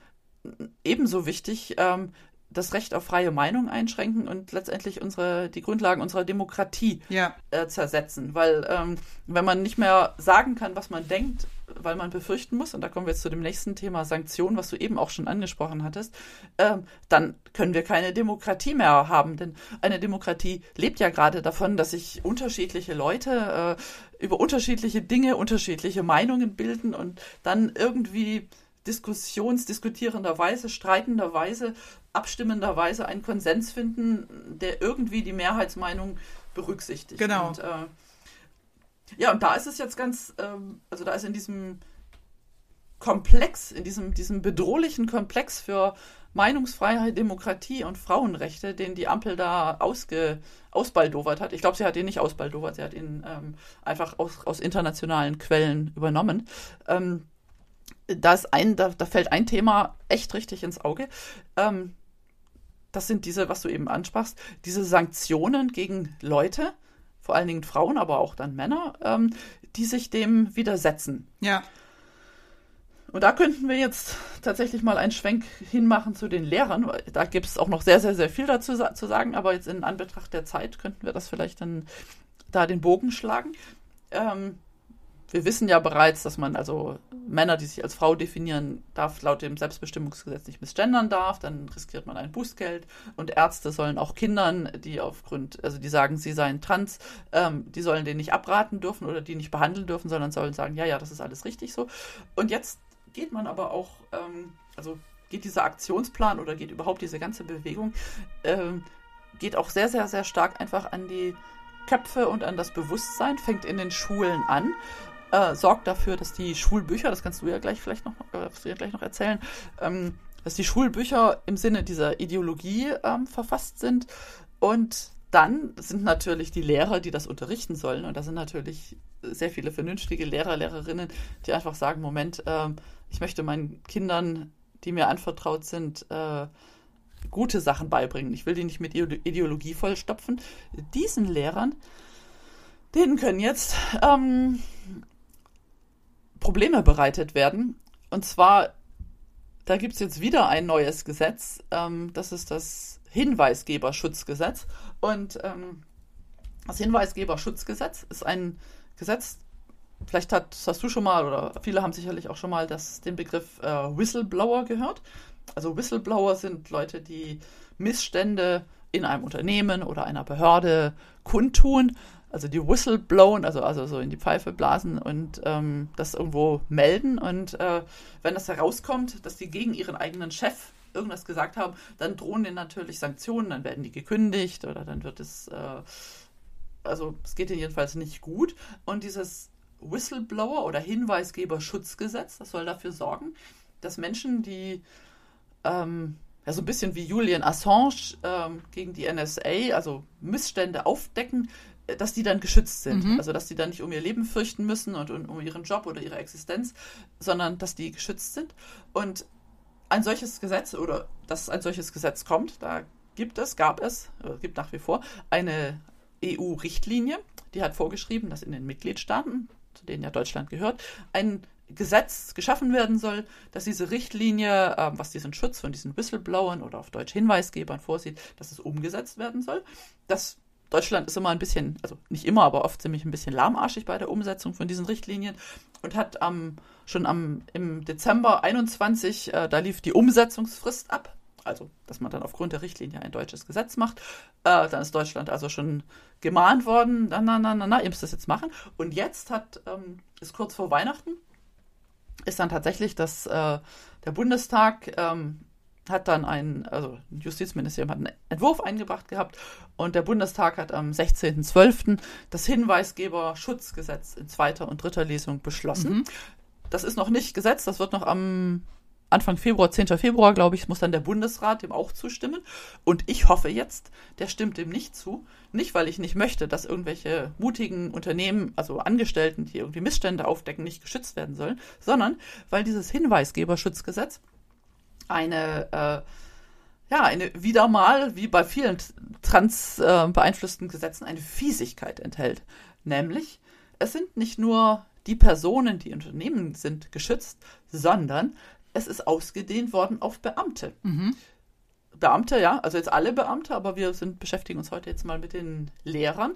[SPEAKER 2] ebenso wichtig, ähm, das Recht auf freie Meinung einschränken und letztendlich unsere, die Grundlagen unserer Demokratie ja. äh, zersetzen. Weil ähm, wenn man nicht mehr sagen kann, was man denkt, weil man befürchten muss, und da kommen wir jetzt zu dem nächsten Thema Sanktionen, was du eben auch schon angesprochen hattest, ähm, dann können wir keine Demokratie mehr haben. Denn eine Demokratie lebt ja gerade davon, dass sich unterschiedliche Leute äh, über unterschiedliche Dinge unterschiedliche Meinungen bilden und dann irgendwie diskussionsdiskutierenderweise, streitenderweise, abstimmenderweise einen Konsens finden, der irgendwie die Mehrheitsmeinung berücksichtigt.
[SPEAKER 1] Genau.
[SPEAKER 2] Und, äh, ja, und da ist es jetzt ganz, ähm, also da ist in diesem Komplex, in diesem, diesem bedrohlichen Komplex für Meinungsfreiheit, Demokratie und Frauenrechte, den die Ampel da ausge, ausbaldowert hat. Ich glaube, sie hat ihn nicht ausbaldowert, sie hat ihn ähm, einfach aus, aus internationalen Quellen übernommen. Ähm, da ist ein, da, da fällt ein Thema echt richtig ins Auge. Ähm, das sind diese, was du eben ansprachst, diese Sanktionen gegen Leute, vor allen Dingen Frauen, aber auch dann Männer, ähm, die sich dem widersetzen.
[SPEAKER 1] Ja.
[SPEAKER 2] Und da könnten wir jetzt tatsächlich mal einen Schwenk hinmachen zu den Lehrern. Da gibt es auch noch sehr, sehr, sehr viel dazu zu sagen, aber jetzt in Anbetracht der Zeit könnten wir das vielleicht dann da den Bogen schlagen. Ähm, wir wissen ja bereits, dass man also Männer, die sich als Frau definieren, darf laut dem Selbstbestimmungsgesetz nicht misgendern darf, dann riskiert man ein Bußgeld und Ärzte sollen auch Kindern, die aufgrund, also die sagen, sie seien trans, ähm, die sollen den nicht abraten dürfen oder die nicht behandeln dürfen, sondern sollen sagen, ja, ja, das ist alles richtig so. Und jetzt geht man aber auch, ähm, also geht dieser Aktionsplan oder geht überhaupt diese ganze Bewegung, ähm, geht auch sehr, sehr, sehr stark einfach an die Köpfe und an das Bewusstsein, fängt in den Schulen an äh, sorgt dafür, dass die Schulbücher, das kannst du ja gleich vielleicht noch, äh, gleich noch erzählen, ähm, dass die Schulbücher im Sinne dieser Ideologie ähm, verfasst sind. Und dann sind natürlich die Lehrer, die das unterrichten sollen. Und da sind natürlich sehr viele vernünftige Lehrer, Lehrerinnen, die einfach sagen, Moment, äh, ich möchte meinen Kindern, die mir anvertraut sind, äh, gute Sachen beibringen. Ich will die nicht mit Ideologie vollstopfen. Diesen Lehrern, denen können jetzt ähm, Probleme bereitet werden. Und zwar, da gibt es jetzt wieder ein neues Gesetz. Ähm, das ist das Hinweisgeberschutzgesetz. Und ähm, das Hinweisgeberschutzgesetz ist ein Gesetz, vielleicht hat, hast du schon mal oder viele haben sicherlich auch schon mal das, den Begriff äh, Whistleblower gehört. Also Whistleblower sind Leute, die Missstände in einem Unternehmen oder einer Behörde kundtun also die Whistle blown, also, also so in die Pfeife blasen und ähm, das irgendwo melden. Und äh, wenn das herauskommt, dass die gegen ihren eigenen Chef irgendwas gesagt haben, dann drohen denen natürlich Sanktionen, dann werden die gekündigt oder dann wird es, äh, also es geht ihnen jedenfalls nicht gut. Und dieses Whistleblower oder Hinweisgeberschutzgesetz, das soll dafür sorgen, dass Menschen, die ähm, ja, so ein bisschen wie Julian Assange ähm, gegen die NSA, also Missstände aufdecken, dass die dann geschützt sind. Mhm. Also dass die dann nicht um ihr Leben fürchten müssen und, und, um ihren Job oder ihre Existenz, sondern dass die geschützt sind. Und ein solches Gesetz oder dass ein solches Gesetz kommt, da gibt es, gab es, oder gibt nach wie vor eine EU-Richtlinie, die hat vorgeschrieben, dass in den Mitgliedstaaten, zu denen ja Deutschland gehört, ein Gesetz geschaffen werden soll, dass diese Richtlinie, äh, was diesen Schutz von diesen Whistleblowern oder auf Deutsch Hinweisgebern vorsieht, dass es umgesetzt werden soll. Das Deutschland ist immer ein bisschen, also nicht immer, aber oft ziemlich ein bisschen lahmarschig bei der Umsetzung von diesen Richtlinien und hat am, schon am, im Dezember 21, äh, da lief die Umsetzungsfrist ab. Also, dass man dann aufgrund der Richtlinie ein deutsches Gesetz macht. Äh, dann ist Deutschland also schon gemahnt worden, na, na, na, na, na, ihr müsst das jetzt machen. Und jetzt hat, ähm, ist kurz vor Weihnachten, ist dann tatsächlich, dass äh, der Bundestag ähm, hat dann ein, also Justizministerium hat einen Entwurf eingebracht gehabt und der Bundestag hat am 16.12. das Hinweisgeberschutzgesetz in zweiter und dritter Lesung beschlossen. Mhm. Das ist noch nicht Gesetz, das wird noch am Anfang Februar, 10. Februar, glaube ich, muss dann der Bundesrat dem auch zustimmen. Und ich hoffe jetzt, der stimmt dem nicht zu. Nicht, weil ich nicht möchte, dass irgendwelche mutigen Unternehmen, also Angestellten, die irgendwie Missstände aufdecken, nicht geschützt werden sollen, sondern weil dieses Hinweisgeberschutzgesetz eine, äh, ja, eine wieder mal, wie bei vielen trans äh, beeinflussten Gesetzen, eine Fiesigkeit enthält. Nämlich, es sind nicht nur die Personen, die Unternehmen sind, geschützt, sondern es ist ausgedehnt worden auf Beamte. Mhm. Beamte, ja, also jetzt alle Beamte, aber wir sind, beschäftigen uns heute jetzt mal mit den Lehrern.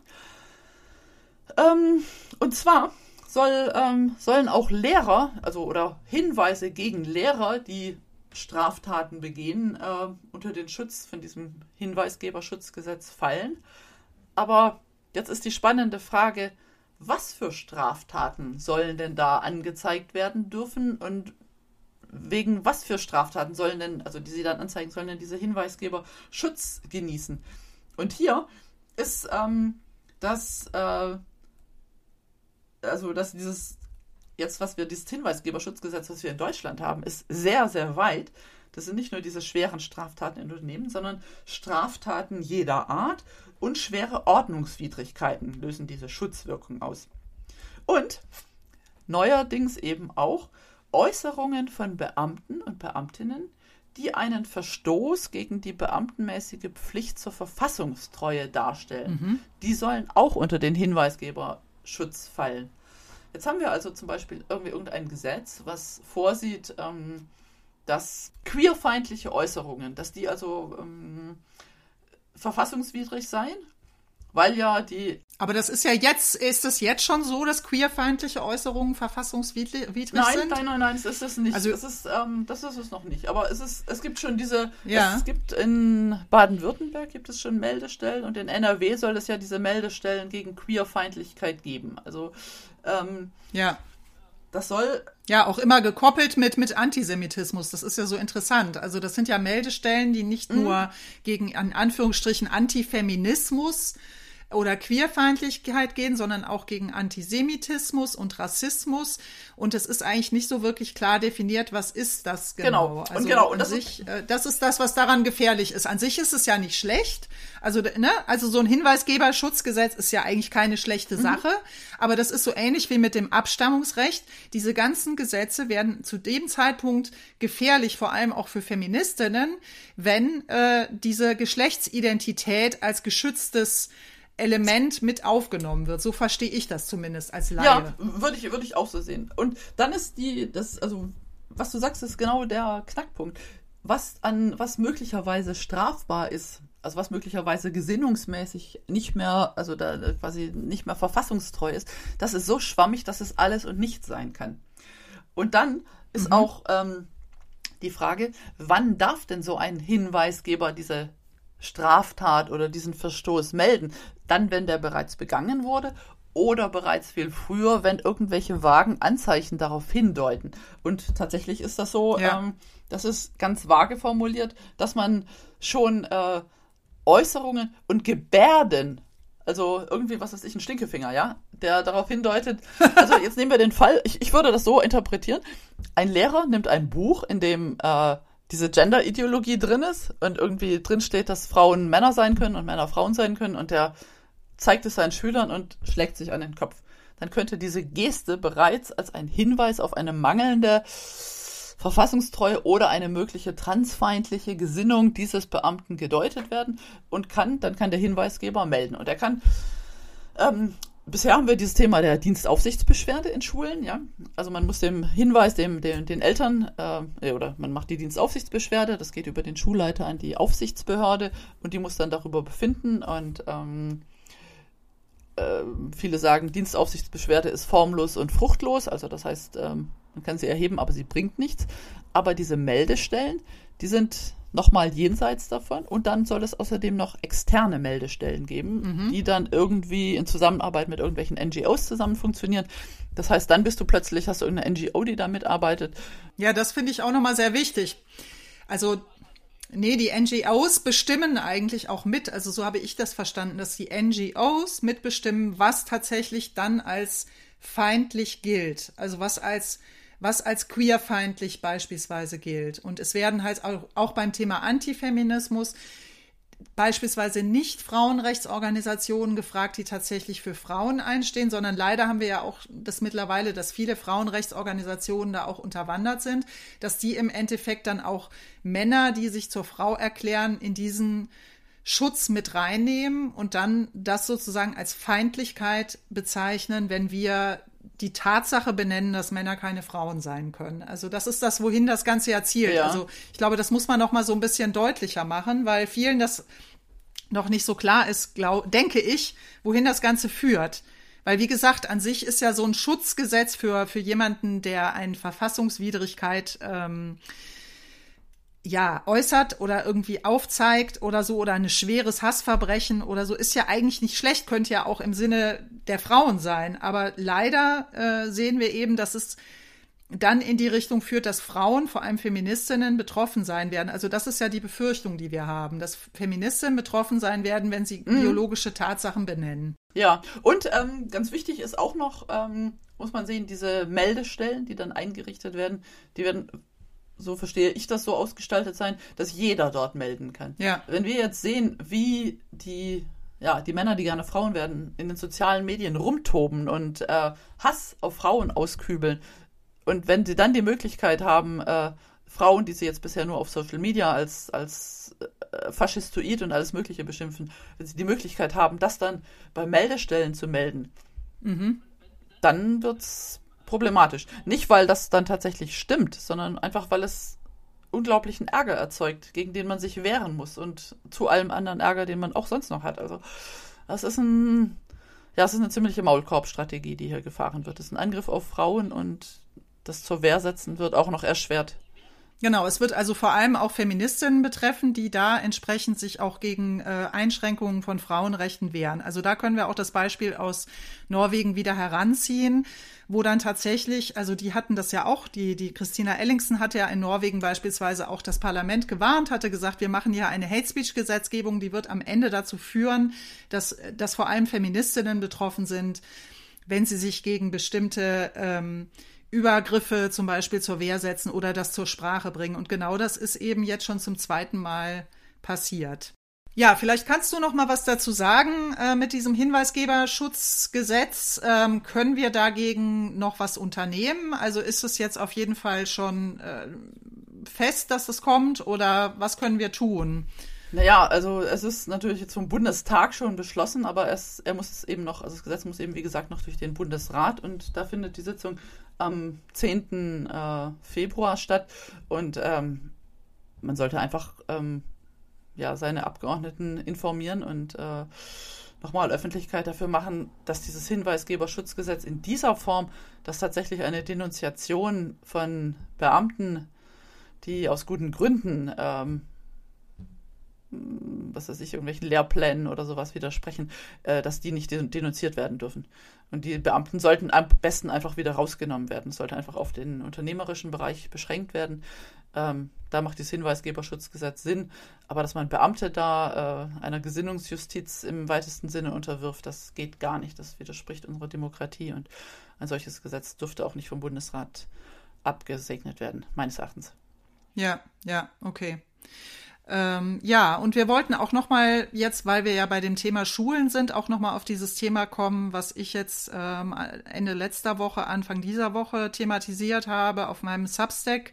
[SPEAKER 2] Ähm, und zwar soll, ähm, sollen auch Lehrer, also oder Hinweise gegen Lehrer, die Straftaten begehen, äh, unter den Schutz von diesem Hinweisgeberschutzgesetz fallen. Aber jetzt ist die spannende Frage, was für Straftaten sollen denn da angezeigt werden dürfen und wegen was für Straftaten sollen denn, also die sie dann anzeigen, sollen denn diese Hinweisgeber Schutz genießen? Und hier ist ähm, das, äh, also dass dieses jetzt, was wir, dieses Hinweisgeberschutzgesetz, was wir in Deutschland haben, ist sehr, sehr weit. Das sind nicht nur diese schweren Straftaten in Unternehmen, sondern Straftaten jeder Art und schwere Ordnungswidrigkeiten lösen diese Schutzwirkung aus. Und neuerdings eben auch Äußerungen von Beamten und Beamtinnen, die einen Verstoß gegen die beamtenmäßige Pflicht zur Verfassungstreue darstellen. Mhm. Die sollen auch unter den Hinweisgeberschutz fallen. Jetzt haben wir also zum Beispiel irgendwie irgendein Gesetz, was vorsieht, ähm, dass queerfeindliche Äußerungen, dass die also ähm, verfassungswidrig seien weil ja die.
[SPEAKER 1] Aber das ist ja jetzt, ist es jetzt schon so, dass queerfeindliche Äußerungen verfassungswidrig
[SPEAKER 2] nein,
[SPEAKER 1] sind?
[SPEAKER 2] Nein, nein, nein, das ist es nicht. Also, es ist, ähm, das ist es noch nicht. Aber es ist, es gibt schon diese, ja. es gibt in Baden-Württemberg gibt es schon Meldestellen und in NRW soll es ja diese Meldestellen gegen Queerfeindlichkeit geben. Also ähm,
[SPEAKER 1] ja.
[SPEAKER 2] Das soll.
[SPEAKER 1] Ja, auch immer gekoppelt mit, mit Antisemitismus. Das ist ja so interessant. Also das sind ja Meldestellen, die nicht mhm. nur gegen, an Anführungsstrichen, Antifeminismus oder Queerfeindlichkeit gehen, sondern auch gegen Antisemitismus und Rassismus. Und es ist eigentlich nicht so wirklich klar definiert, was ist das genau.
[SPEAKER 2] Genau. Also und genau. Und
[SPEAKER 1] das, sich, ist, äh, das ist das, was daran gefährlich ist. An sich ist es ja nicht schlecht. Also, ne, also so ein Hinweisgeberschutzgesetz ist ja eigentlich keine schlechte mhm. Sache. Aber das ist so ähnlich wie mit dem Abstammungsrecht. Diese ganzen Gesetze werden zu dem Zeitpunkt gefährlich, vor allem auch für Feministinnen, wenn äh, diese Geschlechtsidentität als geschütztes Element mit aufgenommen wird. So verstehe ich das zumindest als Laie.
[SPEAKER 2] Ja, würde ich, würde ich auch so sehen. Und dann ist die, das, also, was du sagst, ist genau der Knackpunkt. Was an, was möglicherweise strafbar ist, also was möglicherweise gesinnungsmäßig nicht mehr, also da quasi nicht mehr verfassungstreu ist, das ist so schwammig, dass es alles und nichts sein kann. Und dann ist mhm. auch ähm, die Frage, wann darf denn so ein Hinweisgeber diese Straftat oder diesen Verstoß melden? Dann, wenn der bereits begangen wurde oder bereits viel früher, wenn irgendwelche vagen Anzeichen darauf hindeuten. Und tatsächlich ist das so, ja. ähm, das ist ganz vage formuliert, dass man schon äh, Äußerungen und Gebärden, also irgendwie, was weiß ich, ein Stinkefinger, ja, der darauf hindeutet, also jetzt nehmen wir den Fall, ich, ich würde das so interpretieren, ein Lehrer nimmt ein Buch, in dem äh, diese Gender-Ideologie drin ist und irgendwie drin steht, dass Frauen Männer sein können und Männer Frauen sein können und der zeigt es seinen Schülern und schlägt sich an den Kopf. Dann könnte diese Geste bereits als ein Hinweis auf eine mangelnde Verfassungstreue oder eine mögliche transfeindliche Gesinnung dieses Beamten gedeutet werden und kann, dann kann der Hinweisgeber melden. Und er kann ähm, bisher haben wir dieses Thema der Dienstaufsichtsbeschwerde in Schulen, ja. Also man muss dem Hinweis, dem, dem den Eltern, äh, oder man macht die Dienstaufsichtsbeschwerde, das geht über den Schulleiter an die Aufsichtsbehörde und die muss dann darüber befinden und ähm, äh, viele sagen, Dienstaufsichtsbeschwerde ist formlos und fruchtlos, also das heißt, ähm, man kann sie erheben, aber sie bringt nichts. Aber diese Meldestellen, die sind nochmal jenseits davon. Und dann soll es außerdem noch externe Meldestellen geben, mhm. die dann irgendwie in Zusammenarbeit mit irgendwelchen NGOs zusammen funktionieren. Das heißt, dann bist du plötzlich, hast du irgendeine NGO, die da mitarbeitet.
[SPEAKER 1] Ja, das finde ich auch nochmal sehr wichtig. Also, nee, die NGOs bestimmen eigentlich auch mit. Also so habe ich das verstanden, dass die NGOs mitbestimmen, was tatsächlich dann als feindlich gilt. Also was als was als queerfeindlich beispielsweise gilt. Und es werden halt auch, auch beim Thema Antifeminismus beispielsweise nicht Frauenrechtsorganisationen gefragt, die tatsächlich für Frauen einstehen, sondern leider haben wir ja auch das mittlerweile, dass viele Frauenrechtsorganisationen da auch unterwandert sind, dass die im Endeffekt dann auch Männer, die sich zur Frau erklären, in diesen Schutz mit reinnehmen und dann das sozusagen als Feindlichkeit bezeichnen, wenn wir die Tatsache benennen, dass Männer keine Frauen sein können. Also das ist das, wohin das Ganze ja zielt. Ja. Also ich glaube, das muss man noch mal so ein bisschen deutlicher machen, weil vielen das noch nicht so klar ist, glaub, denke ich, wohin das Ganze führt. Weil wie gesagt, an sich ist ja so ein Schutzgesetz für für jemanden, der eine Verfassungswidrigkeit ähm, ja, äußert oder irgendwie aufzeigt oder so oder ein schweres Hassverbrechen oder so, ist ja eigentlich nicht schlecht, könnte ja auch im Sinne der Frauen sein. Aber leider äh, sehen wir eben, dass es dann in die Richtung führt, dass Frauen, vor allem Feministinnen, betroffen sein werden. Also das ist ja die Befürchtung, die wir haben, dass Feministinnen betroffen sein werden, wenn sie mhm. biologische Tatsachen benennen.
[SPEAKER 2] Ja, und ähm, ganz wichtig ist auch noch, ähm, muss man sehen, diese Meldestellen, die dann eingerichtet werden, die werden so verstehe ich das so ausgestaltet sein, dass jeder dort melden kann. Ja. Wenn wir jetzt sehen, wie die, ja, die Männer, die gerne Frauen werden, in den sozialen Medien rumtoben und äh, Hass auf Frauen auskübeln, und wenn sie dann die Möglichkeit haben, äh, Frauen, die sie jetzt bisher nur auf Social Media als, als äh, faschistoid und alles Mögliche beschimpfen, wenn sie die Möglichkeit haben, das dann bei Meldestellen zu melden, mhm. dann es problematisch. Nicht, weil das dann tatsächlich stimmt, sondern einfach, weil es unglaublichen Ärger erzeugt, gegen den man sich wehren muss und zu allem anderen Ärger, den man auch sonst noch hat. Also das ist ein, ja, es ist eine ziemliche Maulkorbstrategie, die hier gefahren wird. Es ist ein Angriff auf Frauen und das zur Wehr setzen wird auch noch erschwert
[SPEAKER 1] Genau, es wird also vor allem auch Feministinnen betreffen, die da entsprechend sich auch gegen äh, Einschränkungen von Frauenrechten wehren. Also da können wir auch das Beispiel aus Norwegen wieder heranziehen, wo dann tatsächlich, also die hatten das ja auch, die, die Christina Ellingsen hatte ja in Norwegen beispielsweise auch das Parlament gewarnt, hatte gesagt, wir machen hier eine Hate Speech Gesetzgebung, die wird am Ende dazu führen, dass, dass vor allem Feministinnen betroffen sind, wenn sie sich gegen bestimmte ähm, Übergriffe zum Beispiel zur Wehr setzen oder das zur Sprache bringen. Und genau das ist eben jetzt schon zum zweiten Mal passiert. Ja, vielleicht kannst du noch mal was dazu sagen äh, mit diesem Hinweisgeberschutzgesetz. Ähm, können wir dagegen noch was unternehmen? Also ist es jetzt auf jeden Fall schon äh, fest, dass es kommt oder was können wir tun?
[SPEAKER 2] Naja, also es ist natürlich jetzt vom Bundestag schon beschlossen, aber es, er muss es eben noch, also das Gesetz muss eben wie gesagt noch durch den Bundesrat und da findet die Sitzung am 10. Äh, Februar statt. Und ähm, man sollte einfach ähm, ja, seine Abgeordneten informieren und äh, nochmal Öffentlichkeit dafür machen, dass dieses Hinweisgeberschutzgesetz in dieser Form, dass tatsächlich eine Denunziation von Beamten, die aus guten Gründen ähm, was weiß ich, irgendwelchen Lehrplänen oder sowas widersprechen, äh, dass die nicht denunziert werden dürfen. Und die Beamten sollten am besten einfach wieder rausgenommen werden. Es sollte einfach auf den unternehmerischen Bereich beschränkt werden. Ähm, da macht das Hinweisgeberschutzgesetz Sinn. Aber dass man Beamte da äh, einer Gesinnungsjustiz im weitesten Sinne unterwirft, das geht gar nicht. Das widerspricht unserer Demokratie. Und ein solches Gesetz dürfte auch nicht vom Bundesrat abgesegnet werden, meines Erachtens.
[SPEAKER 1] Ja, ja, okay. Ähm, ja, und wir wollten auch noch mal jetzt, weil wir ja bei dem Thema Schulen sind, auch noch mal auf dieses Thema kommen, was ich jetzt ähm, Ende letzter Woche, Anfang dieser Woche thematisiert habe auf meinem Substack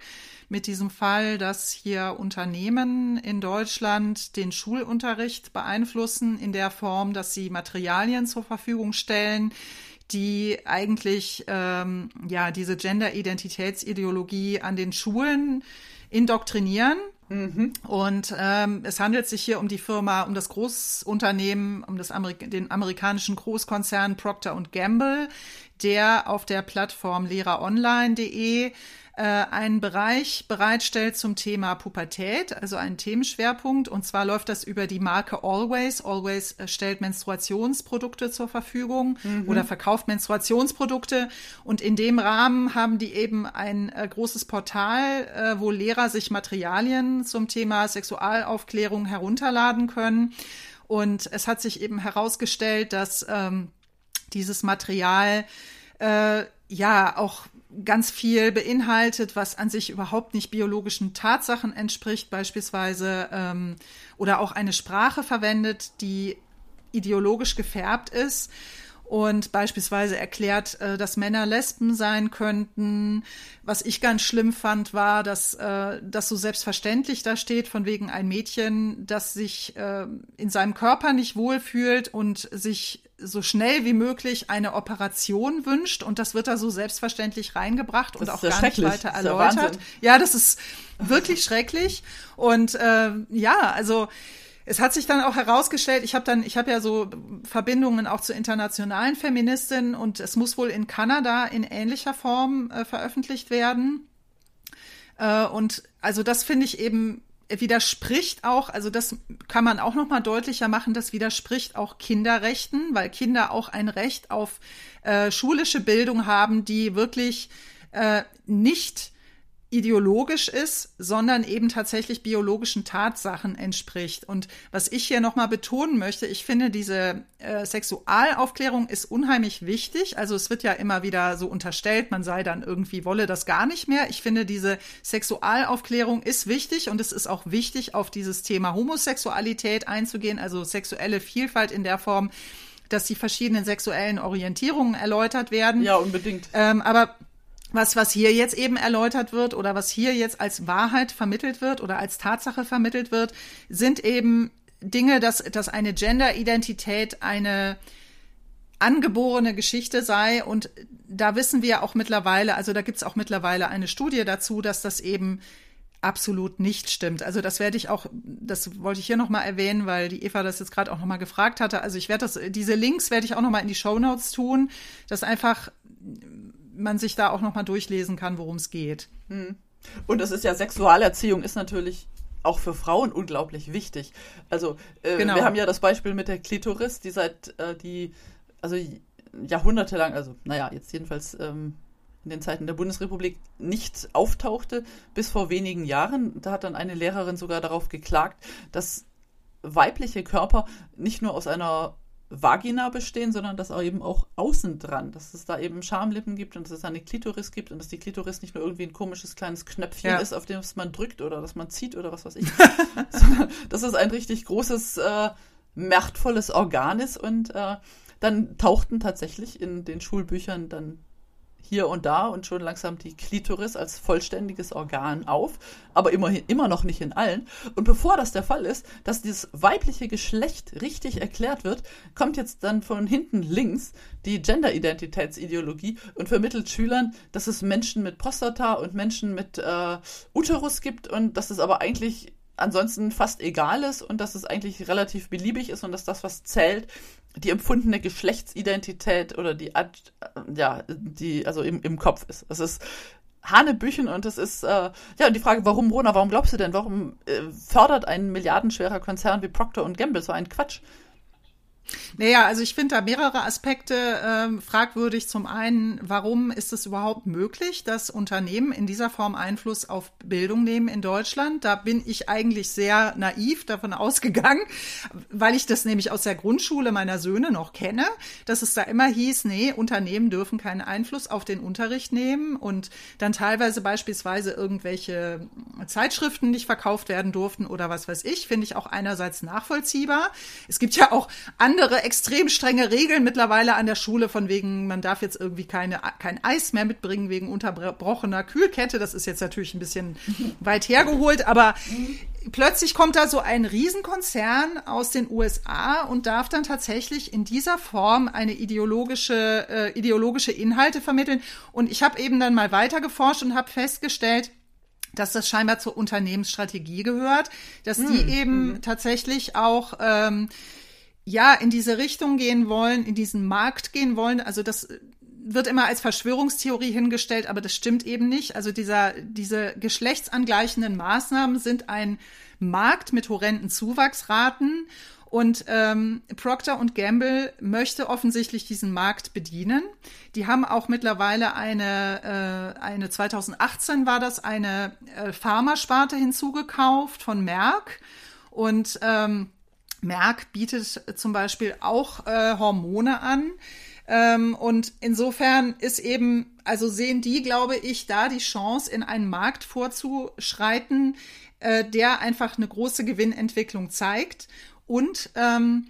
[SPEAKER 1] mit diesem Fall, dass hier Unternehmen in Deutschland den Schulunterricht beeinflussen in der Form, dass sie Materialien zur Verfügung stellen, die eigentlich ähm, ja diese Gender-Identitätsideologie an den Schulen indoktrinieren. Und ähm, es handelt sich hier um die Firma, um das Großunternehmen, um das Amerik den amerikanischen Großkonzern Procter Gamble, der auf der Plattform lehreronline.de äh, einen Bereich bereitstellt zum Thema Pubertät, also einen Themenschwerpunkt. Und zwar läuft das über die Marke Always. Always äh, stellt Menstruationsprodukte zur Verfügung mhm. oder verkauft Menstruationsprodukte. Und in dem Rahmen haben die eben ein äh, großes Portal, äh, wo Lehrer sich Materialien zum Thema Sexualaufklärung herunterladen können. Und es hat sich eben herausgestellt, dass ähm, dieses Material äh, ja auch ganz viel beinhaltet, was an sich überhaupt nicht biologischen Tatsachen entspricht, beispielsweise, ähm, oder auch eine Sprache verwendet, die ideologisch gefärbt ist und beispielsweise erklärt, äh, dass Männer Lesben sein könnten. Was ich ganz schlimm fand, war, dass äh, das so selbstverständlich da steht, von wegen ein Mädchen, das sich äh, in seinem Körper nicht wohlfühlt und sich so schnell wie möglich eine Operation wünscht und das wird da so selbstverständlich reingebracht das und auch gar nicht weiter erläutert. Ja, das ist wirklich schrecklich und äh, ja, also es hat sich dann auch herausgestellt, ich habe dann, ich habe ja so Verbindungen auch zu internationalen Feministinnen und es muss wohl in Kanada in ähnlicher Form äh, veröffentlicht werden. Äh, und also das finde ich eben widerspricht auch, also das kann man auch noch mal deutlicher machen, das widerspricht auch Kinderrechten, weil Kinder auch ein Recht auf äh, schulische Bildung haben, die wirklich äh, nicht ideologisch ist, sondern eben tatsächlich biologischen Tatsachen entspricht. Und was ich hier nochmal betonen möchte, ich finde, diese äh, Sexualaufklärung ist unheimlich wichtig. Also es wird ja immer wieder so unterstellt, man sei dann irgendwie, wolle das gar nicht mehr. Ich finde, diese Sexualaufklärung ist wichtig und es ist auch wichtig, auf dieses Thema Homosexualität einzugehen, also sexuelle Vielfalt in der Form, dass die verschiedenen sexuellen Orientierungen erläutert werden.
[SPEAKER 2] Ja, unbedingt.
[SPEAKER 1] Ähm, aber was, was hier jetzt eben erläutert wird oder was hier jetzt als Wahrheit vermittelt wird oder als Tatsache vermittelt wird, sind eben Dinge, dass, dass eine Gender-Identität eine angeborene Geschichte sei. Und da wissen wir auch mittlerweile, also da gibt es auch mittlerweile eine Studie dazu, dass das eben absolut nicht stimmt. Also das werde ich auch, das wollte ich hier nochmal erwähnen, weil die Eva das jetzt gerade auch nochmal gefragt hatte. Also ich werde das, diese Links werde ich auch nochmal in die Show Notes tun, dass einfach man sich da auch noch mal durchlesen kann, worum es geht. Hm.
[SPEAKER 2] Und es ist ja Sexualerziehung ist natürlich auch für Frauen unglaublich wichtig. Also äh, genau. wir haben ja das Beispiel mit der Klitoris, die seit äh, die also jahrhundertelang, also naja, jetzt jedenfalls ähm, in den Zeiten der Bundesrepublik nicht auftauchte, bis vor wenigen Jahren. Da hat dann eine Lehrerin sogar darauf geklagt, dass weibliche Körper nicht nur aus einer Vagina bestehen, sondern dass auch eben auch außen dran, dass es da eben Schamlippen gibt und dass es eine Klitoris gibt und dass die Klitoris nicht nur irgendwie ein komisches kleines Knöpfchen ja. ist, auf dem man drückt oder dass man zieht oder was weiß ich, sondern dass es ein richtig großes, äh, machtvolles Organ ist und äh, dann tauchten tatsächlich in den Schulbüchern dann hier und da und schon langsam die Klitoris als vollständiges Organ auf, aber immerhin immer noch nicht in allen. Und bevor das der Fall ist, dass dieses weibliche Geschlecht richtig erklärt wird, kommt jetzt dann von hinten links die Gender-Identitätsideologie und vermittelt Schülern, dass es Menschen mit Prostata und Menschen mit äh, Uterus gibt und dass es aber eigentlich ansonsten fast egal ist und dass es eigentlich relativ beliebig ist und dass das, was zählt, die empfundene Geschlechtsidentität oder die, ja, die, also im, im Kopf ist. Es ist Hanebüchen und es ist, äh, ja, und die Frage, warum, Rona, warum glaubst du denn, warum äh, fördert ein milliardenschwerer Konzern wie Procter Gamble so einen Quatsch?
[SPEAKER 1] Naja, also ich finde da mehrere Aspekte äh, fragwürdig. Zum einen, warum ist es überhaupt möglich, dass Unternehmen in dieser Form Einfluss auf Bildung nehmen in Deutschland? Da bin ich eigentlich sehr naiv davon ausgegangen, weil ich das nämlich aus der Grundschule meiner Söhne noch kenne, dass es da immer hieß, nee, Unternehmen dürfen keinen Einfluss auf den Unterricht nehmen und dann teilweise beispielsweise irgendwelche Zeitschriften nicht verkauft werden durften oder was weiß ich, finde ich auch einerseits nachvollziehbar. Es gibt ja auch andere extrem strenge Regeln mittlerweile an der Schule, von wegen, man darf jetzt irgendwie keine, kein Eis mehr mitbringen wegen unterbrochener Kühlkette. Das ist jetzt natürlich ein bisschen weit hergeholt, aber plötzlich kommt da so ein Riesenkonzern aus den USA und darf dann tatsächlich in dieser Form eine ideologische, äh, ideologische Inhalte vermitteln. Und ich habe eben dann mal weiter geforscht und habe festgestellt, dass das scheinbar zur Unternehmensstrategie gehört, dass die mm, eben mm. tatsächlich auch ähm, ja in diese Richtung gehen wollen, in diesen Markt gehen wollen. Also das wird immer als Verschwörungstheorie hingestellt, aber das stimmt eben nicht. Also dieser, diese geschlechtsangleichenden Maßnahmen sind ein Markt mit horrenden Zuwachsraten und ähm, Procter Gamble möchte offensichtlich diesen Markt bedienen. Die haben auch mittlerweile eine, äh, eine 2018 war das, eine äh, Pharmasparte hinzugekauft von Merck. Und ähm, Merck bietet zum Beispiel auch äh, Hormone an. Ähm, und insofern ist eben, also sehen die, glaube ich, da die Chance, in einen Markt vorzuschreiten, äh, der einfach eine große Gewinnentwicklung zeigt. Und ähm,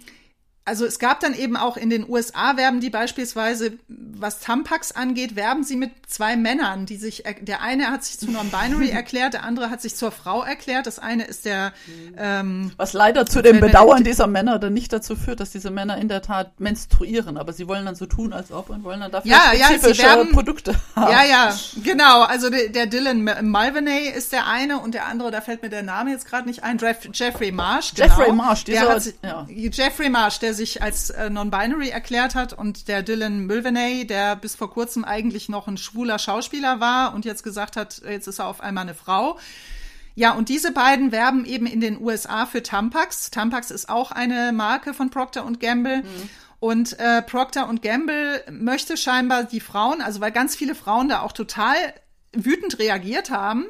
[SPEAKER 1] also es gab dann eben auch in den USA werben die beispielsweise, was Tampax angeht, werben sie mit zwei Männern, die sich, der eine hat sich zu Non-Binary erklärt, der andere hat sich zur Frau erklärt. Das eine ist der,
[SPEAKER 2] ähm, was leider zu dem Bedauern dieser Männer dann nicht dazu führt, dass diese Männer in der Tat menstruieren, aber sie wollen dann so tun, als ob und wollen dann dafür
[SPEAKER 1] ja, spezifische ja, werben,
[SPEAKER 2] Produkte haben.
[SPEAKER 1] Ja, ja, genau. Also der, der Dylan Mulvaney ist der eine und der andere, da fällt mir der Name jetzt gerade nicht ein, Jeffrey Marsh.
[SPEAKER 2] Genau. Jeffrey Marsh,
[SPEAKER 1] dieser, der hat, ja. Jeffrey Marsh, der sich als äh, non-binary erklärt hat und der Dylan Mulvaney, der bis vor kurzem eigentlich noch ein schwuler Schauspieler war und jetzt gesagt hat, jetzt ist er auf einmal eine Frau. Ja, und diese beiden werben eben in den USA für Tampax. Tampax ist auch eine Marke von Procter Gamble. Mhm. Und äh, Procter Gamble möchte scheinbar die Frauen, also weil ganz viele Frauen da auch total wütend reagiert haben,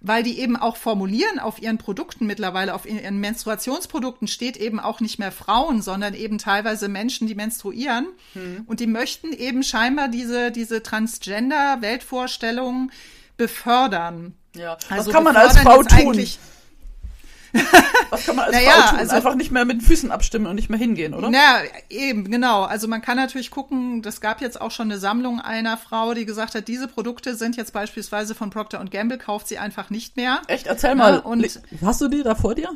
[SPEAKER 1] weil die eben auch formulieren auf ihren Produkten mittlerweile, auf ihren Menstruationsprodukten steht eben auch nicht mehr Frauen, sondern eben teilweise Menschen, die menstruieren. Hm. Und die möchten eben scheinbar diese, diese Transgender-Weltvorstellung befördern.
[SPEAKER 2] Ja, also was kann man als Frau tun? Was kann man als naja, Frau tun? Also, Einfach nicht mehr mit den Füßen abstimmen und nicht mehr hingehen, oder?
[SPEAKER 1] Ja, eben, genau. Also man kann natürlich gucken, das gab jetzt auch schon eine Sammlung einer Frau, die gesagt hat, diese Produkte sind jetzt beispielsweise von Procter Gamble, kauft sie einfach nicht mehr.
[SPEAKER 2] Echt? Erzähl mal. und hast du die da vor dir?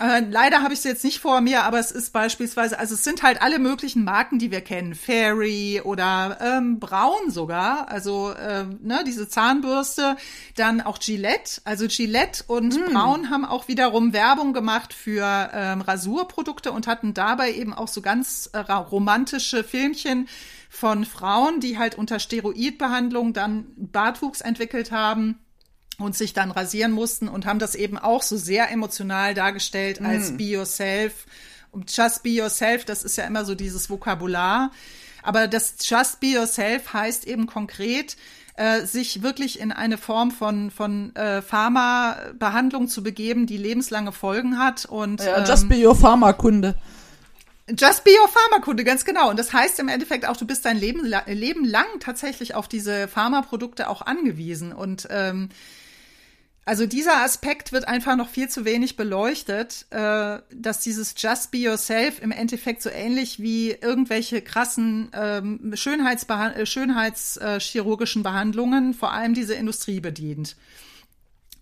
[SPEAKER 1] Äh, leider habe ich sie jetzt nicht vor mir, aber es ist beispielsweise, also es sind halt alle möglichen Marken, die wir kennen. Fairy oder ähm, Braun sogar, also ähm, ne, diese Zahnbürste. Dann auch Gillette, also Gillette und mm. Braun haben auch wiederum Werbung gemacht für ähm, Rasurprodukte und hatten dabei eben auch so ganz äh, romantische Filmchen von Frauen, die halt unter Steroidbehandlung dann Bartwuchs entwickelt haben und sich dann rasieren mussten und haben das eben auch so sehr emotional dargestellt als mm. Be Yourself. Und Just Be Yourself, das ist ja immer so dieses Vokabular. Aber das Just Be Yourself heißt eben konkret, äh, sich wirklich in eine Form von, von äh, Pharma-Behandlung zu begeben, die lebenslange Folgen hat. Und,
[SPEAKER 2] ja, Just ähm, Be Your Pharma-Kunde.
[SPEAKER 1] Just be your Pharmakunde, ganz genau. Und das heißt im Endeffekt auch, du bist dein Leben, Leben lang tatsächlich auf diese Pharmaprodukte auch angewiesen. Und ähm, also dieser Aspekt wird einfach noch viel zu wenig beleuchtet, äh, dass dieses Just Be Yourself im Endeffekt so ähnlich wie irgendwelche krassen ähm, äh, Schönheitschirurgischen Behandlungen vor allem diese Industrie bedient.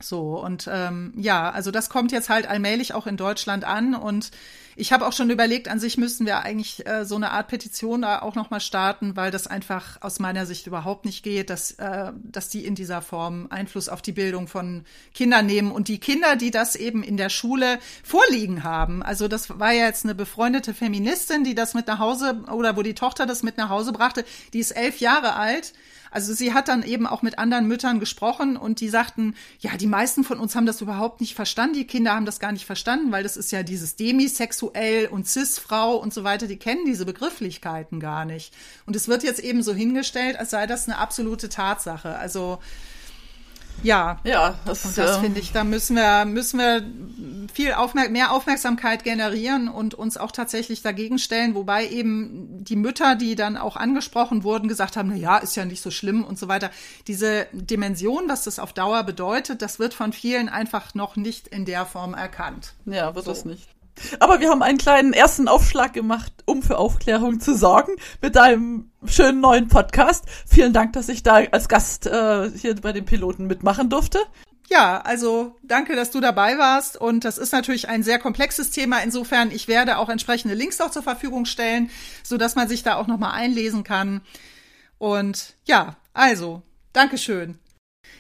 [SPEAKER 1] So, und ähm, ja, also das kommt jetzt halt allmählich auch in Deutschland an. Und ich habe auch schon überlegt, an sich müssten wir eigentlich äh, so eine Art Petition da auch nochmal starten, weil das einfach aus meiner Sicht überhaupt nicht geht, dass, äh, dass die in dieser Form Einfluss auf die Bildung von Kindern nehmen und die Kinder, die das eben in der Schule vorliegen haben. Also das war ja jetzt eine befreundete Feministin, die das mit nach Hause oder wo die Tochter das mit nach Hause brachte, die ist elf Jahre alt also sie hat dann eben auch mit anderen Müttern gesprochen und die sagten, ja, die meisten von uns haben das überhaupt nicht verstanden. Die Kinder haben das gar nicht verstanden, weil das ist ja dieses demisexuell und cis-Frau und so weiter. Die kennen diese Begrifflichkeiten gar nicht. Und es wird jetzt eben so hingestellt, als sei das eine absolute Tatsache. Also ja,
[SPEAKER 2] ja,
[SPEAKER 1] das, und das äh, finde ich, da müssen wir, müssen wir viel Aufmerk mehr Aufmerksamkeit generieren und uns auch tatsächlich dagegen stellen, wobei eben die Mütter, die dann auch angesprochen wurden, gesagt haben, na ja, ist ja nicht so schlimm und so weiter. Diese Dimension, was das auf Dauer bedeutet, das wird von vielen einfach noch nicht in der Form erkannt.
[SPEAKER 2] Ja, wird so. das nicht. Aber wir haben einen kleinen ersten Aufschlag gemacht, um für Aufklärung zu sorgen, mit einem schönen neuen Podcast. Vielen Dank, dass ich da als Gast äh, hier bei den Piloten mitmachen durfte.
[SPEAKER 1] Ja, also danke, dass du dabei warst. Und das ist natürlich ein sehr komplexes Thema. Insofern, ich werde auch entsprechende Links auch zur Verfügung stellen, so dass man sich da auch nochmal einlesen kann. Und ja, also, Dankeschön.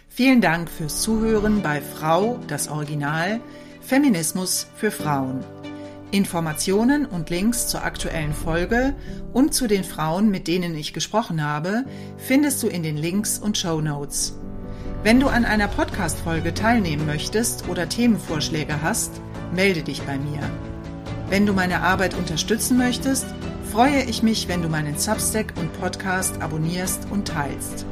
[SPEAKER 1] Vielen Dank fürs Zuhören bei Frau, das Original, Feminismus für Frauen. Informationen und Links zur aktuellen Folge und zu den Frauen, mit denen ich gesprochen habe, findest du in den Links und Show Notes. Wenn du an einer Podcast-Folge teilnehmen möchtest oder Themenvorschläge hast, melde dich bei mir. Wenn du meine Arbeit unterstützen möchtest, freue ich mich, wenn du meinen Substack und Podcast abonnierst und teilst.